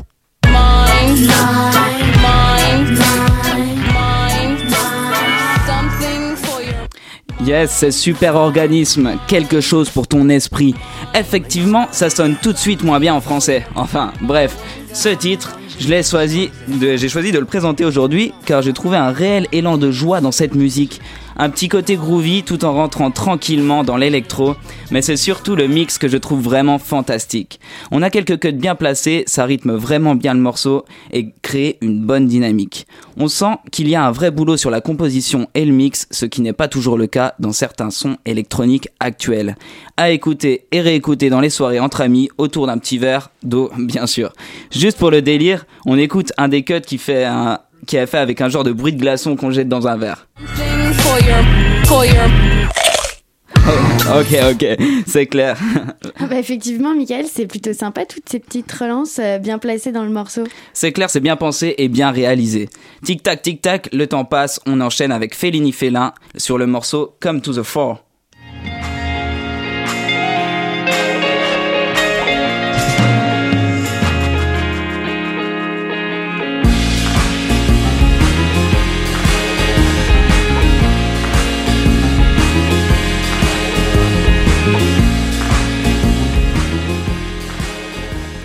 Yes, super organisme, quelque chose pour ton esprit. Effectivement, ça sonne tout de suite moins bien en français. Enfin, bref, ce titre, je l'ai choisi, j'ai choisi de le présenter aujourd'hui car j'ai trouvé un réel élan de joie dans cette musique un petit côté groovy tout en rentrant tranquillement dans l'électro, mais c'est surtout le mix que je trouve vraiment fantastique. On a quelques cuts bien placés, ça rythme vraiment bien le morceau et crée une bonne dynamique. On sent qu'il y a un vrai boulot sur la composition et le mix, ce qui n'est pas toujours le cas dans certains sons électroniques actuels. À écouter et réécouter dans les soirées entre amis autour d'un petit verre d'eau, [laughs] bien sûr. Juste pour le délire, on écoute un des cuts qui fait un, qui a fait avec un genre de bruit de glaçon qu'on jette dans un verre. Oh, ok, ok, c'est clair. [laughs] Ah bah effectivement, Michael, c'est plutôt sympa toutes ces petites relances euh, bien placées dans le morceau. C'est clair, c'est bien pensé et bien réalisé. Tic tac, tic tac, le temps passe, on enchaîne avec Fellini Félin sur le morceau Come to the Fore.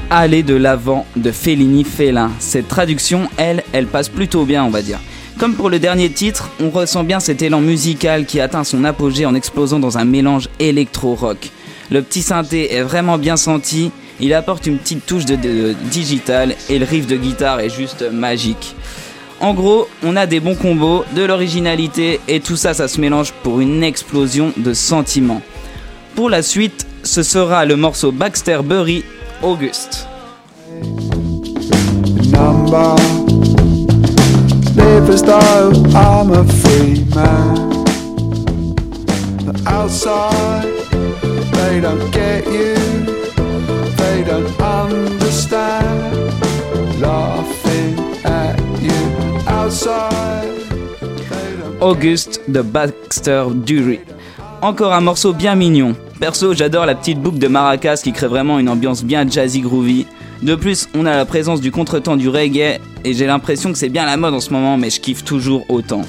Aller de l'avant de Fellini Félin. Cette traduction, elle, elle passe plutôt bien, on va dire. Comme pour le dernier titre, on ressent bien cet élan musical qui atteint son apogée en explosant dans un mélange électro-rock. Le petit synthé est vraiment bien senti, il apporte une petite touche de, digital et le riff de guitare est juste magique. En gros, on a des bons combos, de l'originalité et tout ça, ça se mélange pour une explosion de sentiments. Pour la suite, ce sera le morceau Baxter Burry August. Number, live as though I'm a free man. But outside, they don't get you, they don't understand. Laughing at you outside. August de Baxter Dury. Encore un morceau bien mignon. Perso, j'adore la petite boucle de maracas qui crée vraiment une ambiance bien jazzy groovy. De plus, on a la présence du contretemps du reggae et j'ai l'impression que c'est bien la mode en ce moment, mais je kiffe toujours autant.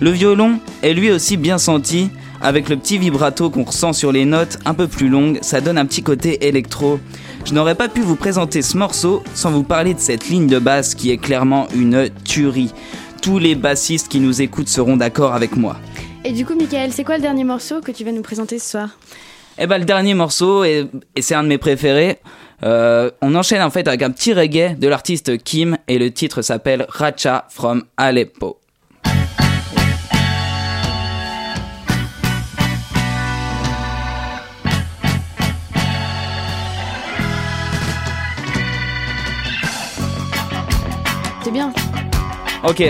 Le violon est lui aussi bien senti, avec le petit vibrato qu'on ressent sur les notes un peu plus longues, ça donne un petit côté électro. Je n'aurais pas pu vous présenter ce morceau sans vous parler de cette ligne de basse qui est clairement une tuerie. Tous les bassistes qui nous écoutent seront d'accord avec moi. Et du coup, Michael, c'est quoi le dernier morceau que tu vas nous présenter ce soir? Et eh ben le dernier morceau, et, c'est un de mes préférés, euh, on enchaîne en fait avec un petit reggae de l'artiste Kim et le titre s'appelle Racha from Aleppo. C'est bien. Ok.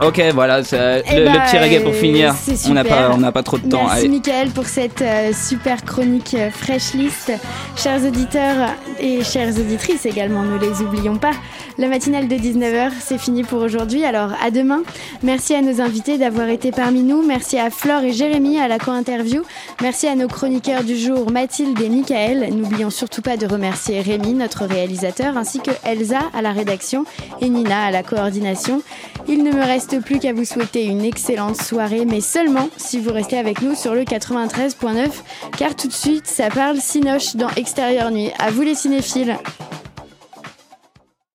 Ok, voilà, c'est Eh le, bah, petit reggae pour finir. On n'a pas, on pas trop de temps. Merci Allez. Michael pour cette euh, super chronique euh, Fresh List. Chers auditeurs et chères auditrices également, ne les oublions pas. La matinale de 19h, c'est fini pour aujourd'hui, alors à demain. Merci à nos invités d'avoir été parmi nous. Merci à Flore et Jérémy à la co-interview. Merci à nos chroniqueurs du jour, Mathilde et Michael. N'oublions surtout pas de remercier Rémi, notre réalisateur, ainsi que Elsa à la rédaction et Nina à la coordination. Il ne me plus qu'à vous souhaiter une excellente soirée, mais seulement si vous restez avec nous sur le 93.9, car tout de suite, ça parle Cinoche dans Extérieur Nuit. À vous les cinéphiles